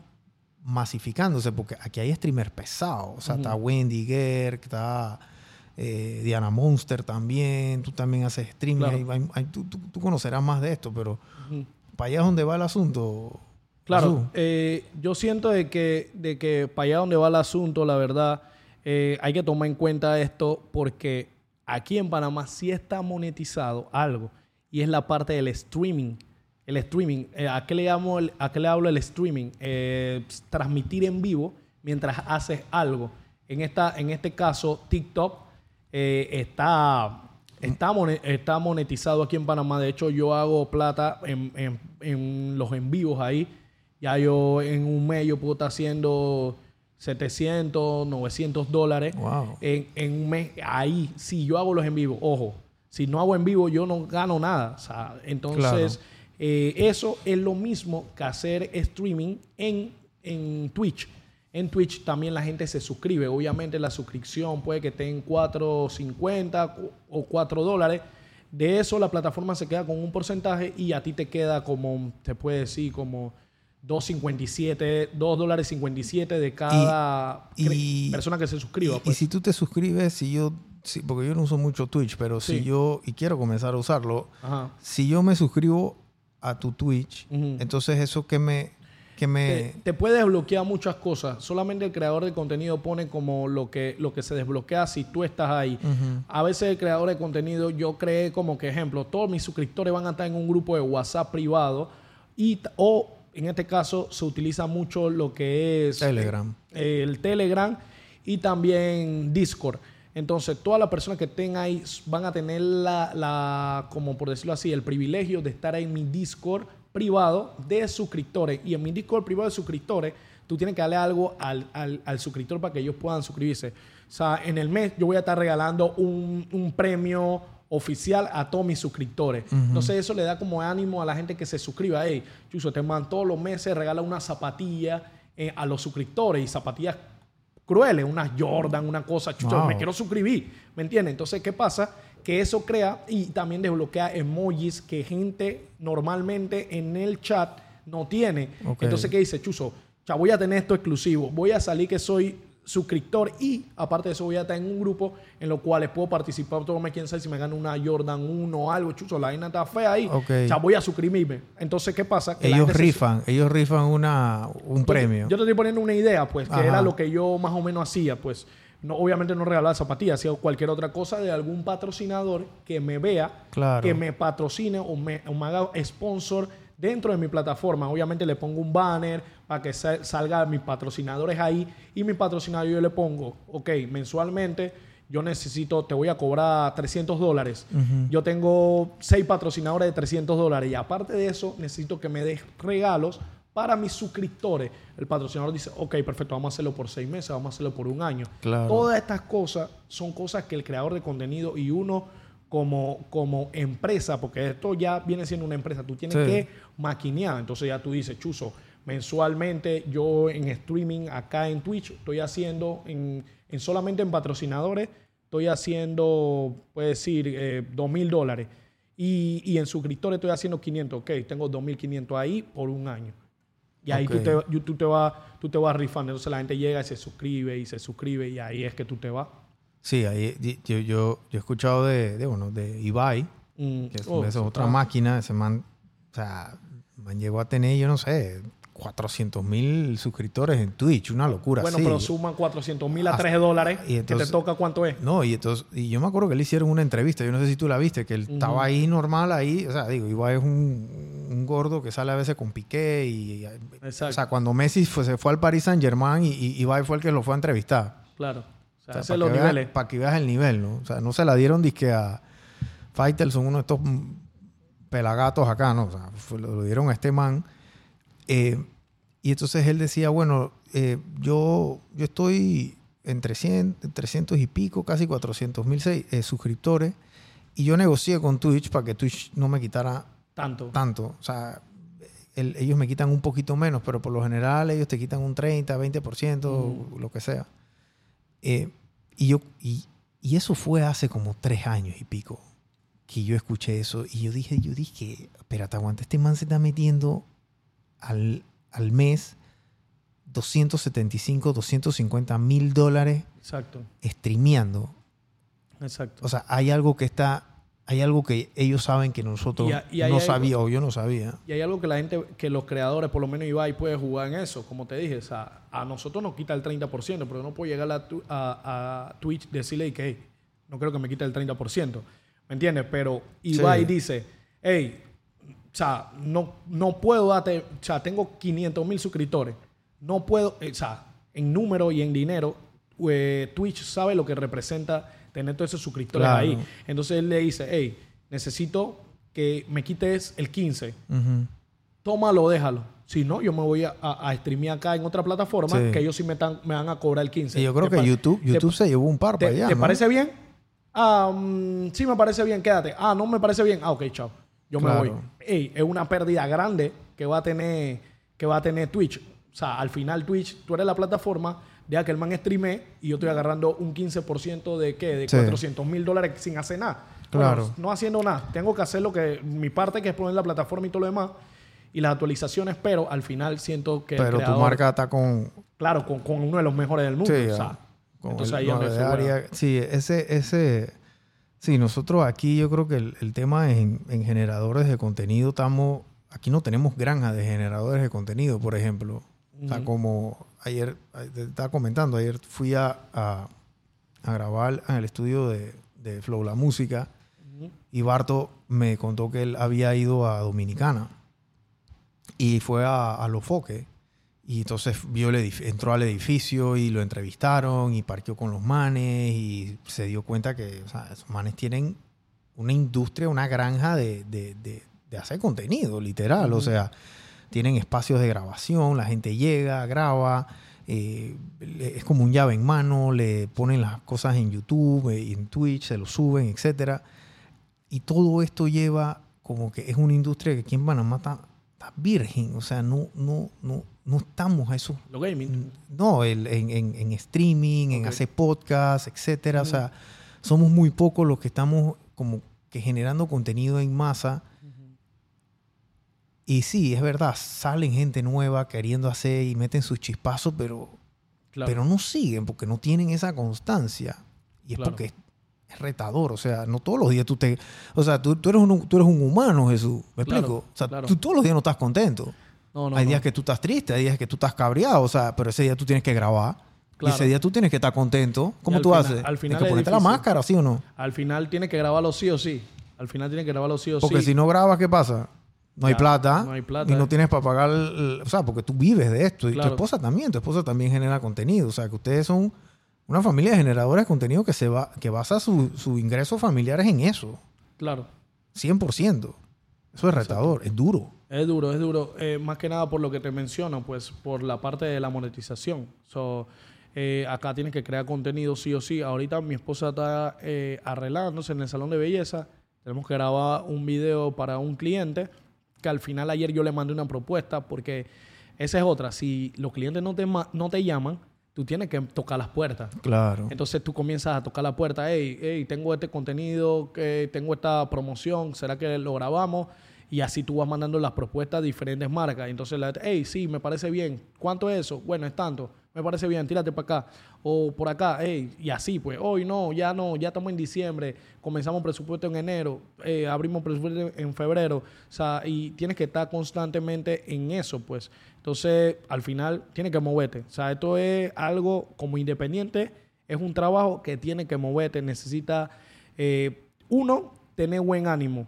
masificándose, porque aquí hay streamers pesados. O sea, está Wendy Gerg, está eh, Diana Monster también, tú también haces streaming, tú, conocerás más de esto, pero para allá es donde va el asunto. Claro, eh, yo siento de que, de que para allá donde va el asunto, la verdad, eh, hay que tomar en cuenta esto porque aquí en Panamá sí está monetizado algo y es la parte del streaming. El streaming, ¿a, qué le llamo ¿a qué le hablo el streaming? transmitir en vivo mientras haces algo. En, esta, en este caso, TikTok eh, está, está, monetizado aquí en Panamá. De hecho, yo hago plata en, los en vivos ahí. Ya yo en un mes yo puedo estar haciendo 700, 900 dólares en, un mes. Ahí, si yo hago los en vivo, ojo, si no hago en vivo yo no gano nada. entonces, eh, eso es lo mismo que hacer streaming en, en Twitch. En Twitch también la gente se suscribe. Obviamente la suscripción puede que esté en 4.50 o 4 dólares. De eso la plataforma se queda con un porcentaje y a ti te queda como, te puede decir, como 2.57, 2 dólares 57 de cada persona que se suscriba. Y, pues. si tú te suscribes, si yo, porque yo no uso mucho Twitch, pero si yo, y quiero comenzar a usarlo, si yo me suscribo a tu Twitch, entonces eso que me, me... Te, puede desbloquear muchas cosas. Solamente el creador de contenido pone como lo que, lo que se desbloquea si tú estás ahí. A veces el creador de contenido, yo creé como que ejemplo, todos mis suscriptores van a estar en un grupo de WhatsApp privado y, o en este caso se utiliza mucho lo que es... Telegram. el Telegram y también Discord. Entonces, todas las personas que estén ahí van a tener la, la, como por decirlo así, el privilegio de estar en mi Discord privado de suscriptores. Y en mi Discord privado de suscriptores, tú tienes que darle algo al, al, suscriptor para que ellos puedan suscribirse. O sea, en el mes yo voy a estar regalando un, un premio oficial a todos mis suscriptores. Entonces eso le da como ánimo a la gente que se suscriba. Hey, Chuso, te man todos los meses regala una zapatilla eh, a los suscriptores y zapatillas crueles, unas Jordan, una cosa, Chucho, me quiero suscribir, ¿me entiendes? Entonces, ¿qué pasa? Que eso crea y también desbloquea emojis que gente normalmente en el chat no tiene. Entonces, ¿qué dice Chuso? Ya voy a tener esto exclusivo, voy a salir que soy suscriptor y aparte de eso voy a estar en un grupo en lo cual puedo participar, todo me quién sabe si me gano una Jordan 1 o algo, chucho, la vaina está fea ahí, ya voy a suscribirme. Entonces, ¿qué pasa? ellos rifan, ellos rifan una, un premio. Yo te estoy poniendo una idea, pues, que era lo que yo más o menos hacía, pues no, obviamente no regalar zapatillas, sino cualquier otra cosa de algún patrocinador que me vea, que me patrocine o me, haga sponsor dentro de mi plataforma. Obviamente le pongo un banner para que sa- salga mis patrocinadores ahí y mi patrocinador yo le pongo, ok, mensualmente yo necesito, te voy a cobrar 300 dólares. Yo tengo seis patrocinadores de 300 dólares y aparte de eso necesito que me des regalos para mis suscriptores. El patrocinador dice, ok, perfecto, vamos a hacerlo por seis meses, vamos a hacerlo por un año. Claro. Todas estas cosas son cosas que el creador de contenido y uno como, como empresa, porque esto ya viene siendo una empresa, tú tienes Sí. que maquinear. Entonces ya tú dices, Chuzo, mensualmente yo en streaming acá en Twitch estoy haciendo, en, en solamente en patrocinadores, estoy haciendo, puedes decir, eh, dos mil dólares. Y, y en suscriptores estoy haciendo 500. Ok, tengo 2.500 ahí por un año. Y ahí tú, te, tú, te vas, tú te vas rifando. Entonces la gente llega y se suscribe y se suscribe y ahí es que tú te vas. Sí, ahí yo, yo, yo he escuchado de, de, bueno, de Ibai, Mm, que es, oh, es otra ah, máquina. Ese man, o sea, man llegó a tener, yo no sé, 400 mil suscriptores en Twitch. Una locura. Bueno, pero suman 400 mil a Hasta- 3 dólares. y que entonces- te toca cuánto es. No, y entonces, y yo me acuerdo que le hicieron una entrevista, yo no sé si tú la viste, que él estaba ahí normal ahí, o sea, digo, Ibai es un, un gordo que sale a veces con Piqué y, Exacto. o sea, cuando Messi fue- se fue al Paris Saint Germain y, y Ibai fue el que lo fue a entrevistar. Claro. O sea, O sea, ese para, los que veas, niveles. para que veas el nivel, ¿no? O sea, no se la dieron disque a Faitelson, uno de estos pelagatos acá, ¿no? O sea, fue- lo, lo dieron a este man. Eh, y entonces él decía, bueno, eh, yo, yo estoy en 300, 300 y pico, casi 400 mil eh, suscriptores. Y yo negocié con Twitch para que Twitch no me quitara Tanto. tanto. O sea, el- ellos me quitan un poquito menos, pero por lo general ellos te quitan un 30, 20%, lo que sea. Eh, y, yo, y, y eso fue hace como tres años y pico que yo escuché eso. Y yo dije, yo dije, espérate, aguanta, este man se está metiendo al, al mes 275, 250 mil dólares Exacto. streameando. Exacto. O sea, hay algo que está, hay algo que ellos saben que nosotros Y y no algo- sabía o yo no sabía. Y hay algo que la gente, que los creadores, por lo menos Ibai, puede jugar en eso. Como te dije, o sea, a nosotros nos quita el 30%, pero no puedo llegar a, tu- a, a Twitch decirle que hey, no creo que me quite el 30%. ¿Me entiendes? Pero Ibai Sí. dice, hey, o sea, no, no puedo darte, o sea, tengo 500 mil suscriptores. No puedo, eh, o sea, en número y en dinero, eh, Twitch sabe lo que representa tener todos esos suscriptores Claro. ahí. Entonces él le dice, hey, necesito que me quites el 15 Ujú. tómalo, déjalo. Si no, yo me voy a, a, a streamear acá en otra plataforma Sí. que ellos sí me, están, me van a cobrar el 15. Y yo creo ¿Te que YouTube, YouTube se llevó un par ¿Te, para allá. te ¿no? parece bien? Ah, sí me parece bien, quédate. Ah, no me parece bien. Ah, ok, chao. Yo Claro. me voy. Ey, es una pérdida grande que va a tener que va a tener Twitch. O sea, al final Twitch, tú eres la plataforma, deja que el man streame y yo estoy agarrando un 15% de qué? De Sí. 400 mil dólares sin hacer nada. Claro. Bueno, no haciendo nada. Tengo que hacer lo que mi parte, que es poner la plataforma y todo lo demás. Y las actualizaciones, pero al final siento que Pero tu marca está con, claro, con, con uno de los mejores del mundo. Sí, o sea, con entonces el ahí es área. Sí, ese, ese, sí, nosotros aquí yo creo que el, el tema en, en generadores de contenido estamos, aquí no tenemos granjas de generadores de contenido, por ejemplo. O sea, como ayer, eh, te estaba comentando, ayer fui a, a, a grabar en el estudio de, de Flow La Música y Barto me contó que él había ido a Dominicana y fue a, a Los Foques. Y entonces vio el entró al edificio y lo entrevistaron y parqueó con los manes y se dio cuenta que o sea, esos manes tienen una industria, una granja de, de- de- de hacer contenido, literal. O Ujú. sea, tienen espacios de grabación, la gente llega, graba, eh, es como un llave en mano, le ponen las cosas en YouTube, eh, en Twitch, se lo suben, etcétera. Y todo esto lleva como que es una industria que aquí en Panamá está, está virgen, o sea, no, no, no, no estamos a eso. Lo gaming. No, el- en, en- en streaming, en hacer podcast, etcétera. O sea, somos muy pocos los que estamos como que generando contenido en masa. Y sí, es verdad, salen gente nueva queriendo hacer y meten sus chispazos, pero, Claro. pero no siguen porque no tienen esa constancia. Y es Claro. porque es, retador. O sea, no todos los días tú te. O sea, tú, tú eres, un, tú eres un humano, Jesús. ¿Me Claro, explico? O sea, tú todos los días no estás contento. no, no, hay no. días que tú estás triste, hay días que tú estás cabreado. O sea, pero ese día tú tienes que grabar. Y ese día tú tienes que estar contento. ¿Cómo tú final- haces? al Tienes final que es ponerte la máscara, ¿sí o no? Al final tiene que grabarlo sí o sí. Al final tiene que grabarlo sí o Porque sí. si no grabas, ¿qué pasa? No hay Ya, plata, no hay plata. y no tienes para pagar, el- o sea, porque tú vives de esto y Claro. tu esposa también, tu esposa también genera contenido, o sea, que ustedes son una familia de generadores de contenido que se va, que basa sus su ingresos familiares en eso, Claro. 100%. Eso es retador, es duro. Es duro, es duro. Eh, más que nada por lo que te menciono, pues por la parte de la monetización. So, eh, acá tienes que crear contenido sí o sí. Ahorita mi esposa está eh, arreglándose en el salón de belleza. Tenemos que grabar un video para un cliente que al final ayer yo le mandé una propuesta porque esa es otra. Si los clientes no te, no te llaman, tú tienes que tocar las puertas. Claro. Entonces tú comienzas a tocar la puerta, hey, hey, tengo este contenido, que tengo esta promoción, ¿será que lo grabamos? Y así tú vas mandando las propuestas a diferentes marcas. Entonces, la, hey, sí, me parece bien. ¿Cuánto es eso? Bueno, es tanto. Me parece bien, tírate para acá. O por acá, y así, pues, hoy no, ya no, ya estamos en diciembre, comenzamos presupuesto en enero, eh, abrimos presupuesto en febrero. O sea, y tienes que estar constantemente en eso, pues. Entonces, al final, tienes que moverte. O sea, esto es algo como independiente, es un trabajo que tiene que moverte. Necesita, eh, uno, tener buen ánimo.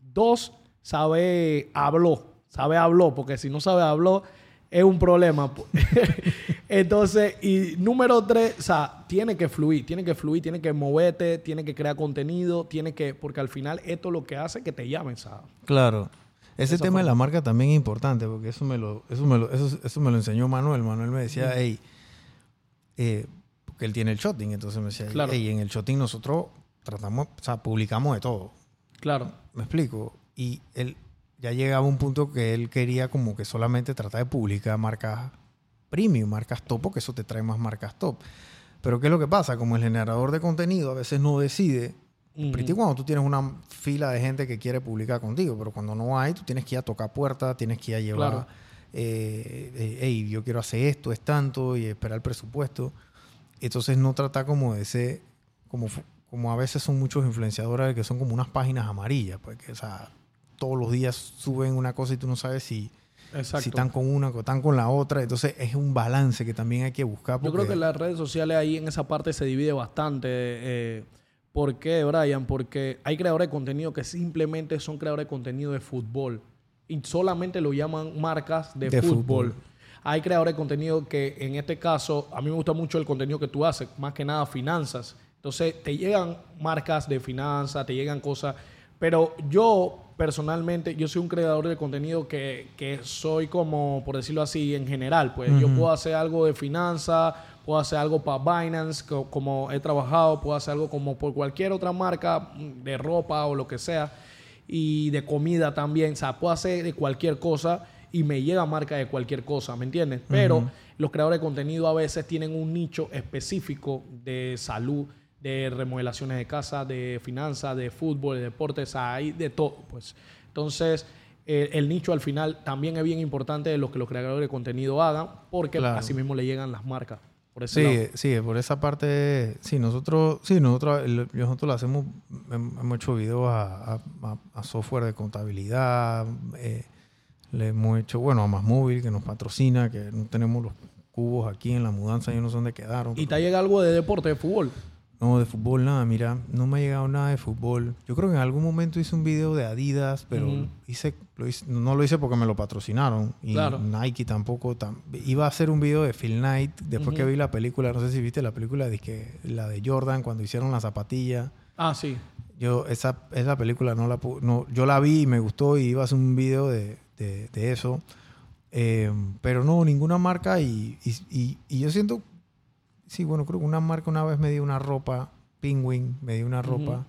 Dos, sabe habló. Sabe habló, porque si no sabe habló, es un problema. Entonces, y número tres, o sea, tiene que fluir, tiene que fluir, tiene que moverte, tiene que crear contenido, tiene que, porque al final esto es lo que hace que te llamen, ¿sabes? Claro. Ese esa tema de la marca también es importante porque eso me lo, eso me lo, eso, eso me lo enseñó Manuel. Manuel me decía, hey, eh, porque él tiene el shotting, entonces me decía, Claro. hey, en el shotting nosotros tratamos, o sea, publicamos de todo. Claro, ¿Me explico? Y él ya llegaba un punto que él quería como que solamente tratar de publicar marcas premium, marcas top, porque eso te trae más marcas top. Pero ¿qué es lo que pasa? Como el generador de contenido a veces no decide, Ujú. Pretty cuando tú tienes una fila de gente que quiere publicar contigo, pero cuando no hay, tú tienes que ir a tocar puertas, tienes que ir a llevar, Claro. eh, eh, hey, yo quiero hacer esto, es tanto, y esperar el presupuesto. Entonces no trata como de ser, como, como a veces son muchos influenciadores que son como unas páginas amarillas, pues que, o sea, todos los días suben una cosa y tú no sabes si, exacto. si están con una o están con la otra. Entonces es un balance que también hay que buscar. Yo creo que las redes sociales ahí en esa parte se divide bastante. eh, ¿Por qué, Brian? Porque hay creadores de contenido que simplemente son creadores de contenido de fútbol y solamente lo llaman marcas de, De fútbol. fútbol. Hay creadores de contenido que en este caso, a mí me gusta mucho el contenido que tú haces, más que nada finanzas. Entonces te llegan marcas de finanzas, te llegan cosas, pero yo personalmente, yo soy un creador de contenido que, que soy como, por decirlo así, en general, pues. Yo puedo hacer algo de finanzas, puedo hacer algo para Binance, co- como he trabajado, puedo hacer algo como por cualquier otra marca mm, de ropa o lo que sea, y de comida también, o sea, puedo hacer de cualquier cosa y me llega marca de cualquier cosa, ¿me entiendes? Pero los creadores de contenido a veces tienen un nicho específico de salud, de remodelaciones de casa, de finanzas, de fútbol, de deportes, hay de todo, pues. Entonces, eh, el nicho al final también es bien importante de lo que los creadores de contenido hagan, porque Claro. así mismo le llegan las marcas. Por ese lado. Sí, sí, por esa parte, sí, nosotros, sí, nosotros, nosotros lo hacemos, hem- hemos hecho videos a, a- a- a software de contabilidad, eh, le hemos hecho, bueno, a Más Móvil que nos patrocina, que no tenemos los cubos aquí en la mudanza, yo no sé dónde quedaron. ¿Y te llegado algo de deporte, de fútbol? No, de fútbol nada, mira, no me ha llegado nada de fútbol. Yo creo que en algún momento hice un video de Adidas, pero hice, lo hice- no lo hice porque me lo patrocinaron. Y Claro. Nike tampoco. tam- iba a hacer un video de Phil Knight después que Ujú. vi la película. No sé si viste la película de que la de Jordan cuando hicieron la zapatilla. Ah, sí. Yo esa, esa película no la no, yo la vi y me gustó y iba a hacer un video de, de- de eso. Eh, pero no, ninguna marca y, y- y- y yo siento, sí, bueno, creo que una marca una vez me dio una ropa, Penguin me dio una ropa,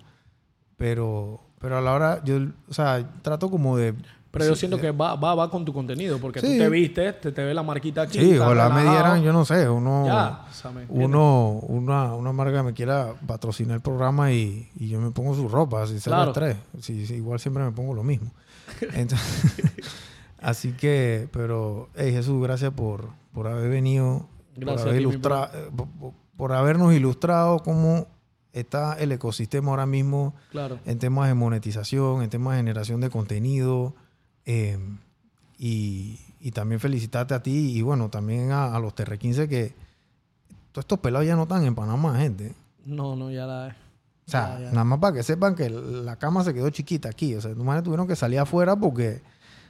pero, pero a la hora, yo, o sea, trato como de... Pero yo siento que va, va, va con tu contenido, porque tú te viste, te, te ve la marquita aquí. Sí, ojalá me dieran, yo no sé, uno... Ya, o sea, ¿me entiendes? uno, una, una marca me quiera patrocinar el programa y, y yo me pongo su ropa, si se Claro. tres. Sí, sí, igual siempre me pongo lo mismo. Entonces, así que, pero, hey, Jesús, gracias por, por haber venido, Gracias por, haber ilustra- eh, por, habernos ilustrado cómo está el ecosistema ahora mismo Claro. en temas de monetización, en temas de generación de contenido. eh, y, y también felicitarte a ti y bueno, también a, a los TR15 que todos estos pelados ya no están en Panamá, gente. No, no, ya la... O sea, Ya, ya. nada más para que sepan que la cama se quedó chiquita aquí. O sea, tus manes tuvieron que salir afuera porque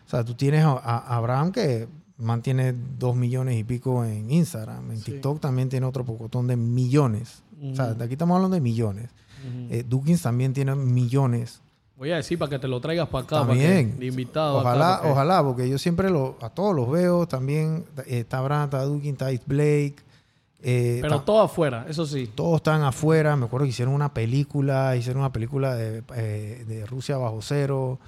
sea, tú tienes a, a Abraham que mantiene dos millones y pico en Instagram. En Sí. TikTok también tiene otro pocotón de millones. O sea, de aquí estamos hablando de millones. Eh, Dukins también tiene millones. Voy a decir para que te lo traigas para acá, También. para que, de invitado. acá, Ojalá, porque- ojalá, porque yo siempre lo, a todos los veo. También eh, está Abraham, está Dukins, está Blake. eh, Pero está- todo afuera, eso sí. todos están afuera. Me acuerdo que hicieron una película, hicieron una película de, eh, de Rusia bajo cero.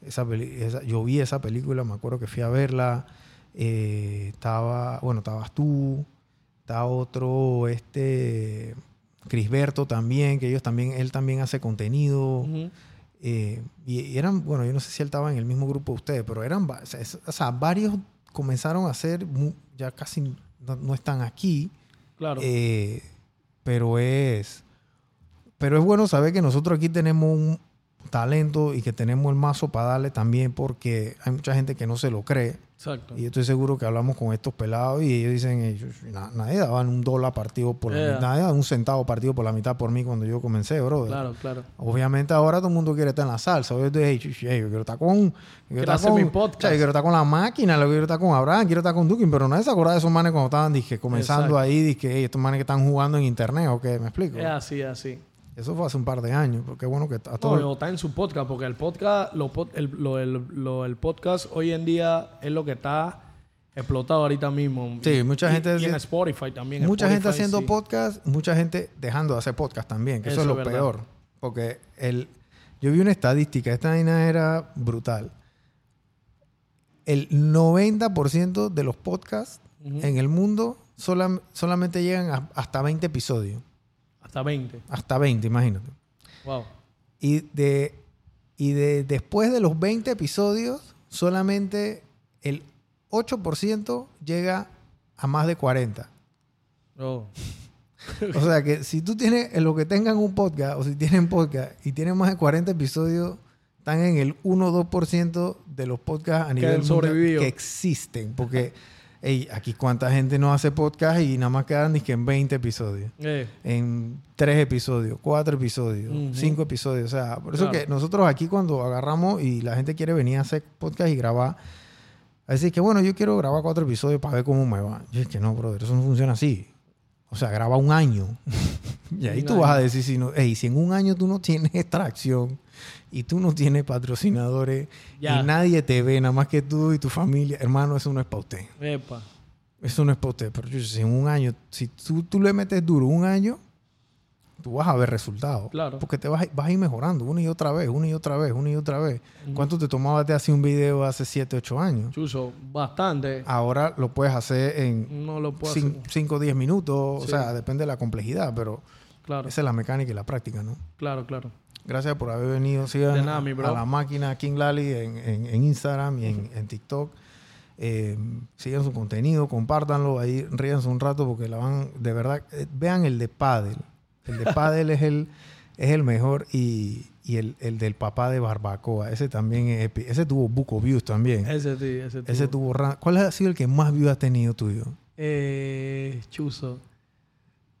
Esa esa- yo vi esa película, me acuerdo que fui a verla. Eh, estaba, bueno, estabas tú, está otro, este, Crisberto también, que ellos también, él también hace contenido. Ujú. Eh, y, y eran, bueno, yo no sé si él estaba en el mismo grupo de ustedes, pero eran, o sea, es- o sea, varios comenzaron a hacer, ya casi no, no están aquí. Claro. Eh, pero es pero es bueno saber que nosotros aquí tenemos un talento y que tenemos el mazo para darle también porque hay mucha gente que no se lo cree Exacto. y yo estoy seguro que hablamos con estos pelados y ellos dicen "Ey, na- nadie daba un dólar partido por la Yeah. mitad nadie daba un centavo partido por la mitad por mí cuando yo comencé bro Claro, claro. Obviamente ahora todo el mundo quiere estar en la salsa. Yo, estoy, "Hey, yo quiero estar con... yo Quiero estar con- mi podcast. yo quiero estar con la máquina, yo quiero estar con Abraham, quiero estar con Dukin, pero nadie se acuerda de esos manes cuando estaban dizque, comenzando Exacto. ahí, "Hey, estos manes que están jugando en internet, ¿o qué? ¿Me explico? Es así, es así. Eso fue hace un par de años, porque bueno que a No, todos... o está en su podcast, porque el podcast, lo, el, lo- el- lo- el podcast hoy en día es lo que está explotado ahorita mismo. Sí, mucha y- gente Y en Spotify también. mucha gente haciendo sí. podcast, mucha gente dejando de hacer podcast también, que eso, Eso es lo verdad. peor. Porque el, yo vi una estadística, esta vaina era brutal. El 90% de los podcasts en el mundo solam- solamente llegan a- hasta 20 episodios. Hasta 20. Hasta 20, imagínate. Wow. Y de, y de después de los 20 episodios, solamente el 8% llega a más de 40. Oh. O sea que si tú tienes, en lo que tengan un podcast, o si tienen podcast y tienen más de 40 episodios, están en el 1 o 2% de los podcasts a nivel han mundial que existen. Porque ey, aquí cuánta gente no hace podcast y nada más quedan ni que en 20 episodios. Eh, En 3 episodios, 4 episodios, Ujú. 5 episodios. O sea, por eso Claro. que nosotros aquí cuando agarramos y la gente quiere venir a hacer podcast y grabar, a decir que bueno, yo quiero grabar 4 episodios para ver cómo me va. Yo es que no, brother, eso no funciona así. O sea, graba un año. y ahí Un tú vas a decir, si, no, "Ey, si en un año tú no tienes extracción y tú no tienes patrocinadores Ya. y nadie te ve, nada más que tú y tu familia, hermano, eso no es para usted. epa. Eso no es para usted. Pero yo, si en un año, si tú, tú le metes duro un año, tú vas a ver resultados. Claro. Porque te vas, vas a ir mejorando una y otra vez, una y otra vez, una y otra vez. Ujú. ¿Cuánto te tomaba de hacer un video hace 7, 8 años? Chuzo, bastante. Ahora lo puedes hacer en No lo puedo hacer. 5 o 10 minutos. Sí. O sea, depende de la complejidad, pero Claro, esa es la mecánica y la práctica, ¿no? claro, claro. Gracias por haber venido. Sigan nada, a la máquina King Lally en, en- en Instagram y en, en TikTok. Eh, sigan su contenido, compártanlo, ahí ríanse un rato porque la van, de verdad, eh, vean el de Paddle. El de Paddle es el, es el mejor y, y el, el del papá de Barbacoa. Ese también es epi- Ese tuvo buco views también. Ese sí, ese tuvo. Ese tuvo ra- ¿Cuál ha sido el que más views ha tenido tuyo? Eh, chuzo.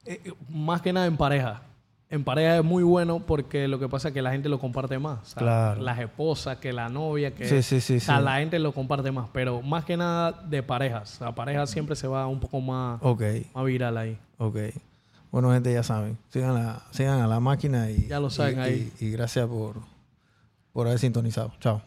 Eh, más que nada en pareja. En pareja es muy bueno porque lo que pasa es que la gente lo comparte más. Claro. Las esposas, que la novia, que... Sí, sí, sí, O sea, sí. la gente lo comparte más. Pero más que nada de parejas. La pareja siempre se va un poco más, viral ahí. ok. Bueno, gente, ya saben. Sigan, la, sigan a la máquina y, Ya lo saben y- ahí. y- y gracias por, por haber sintonizado. Chao.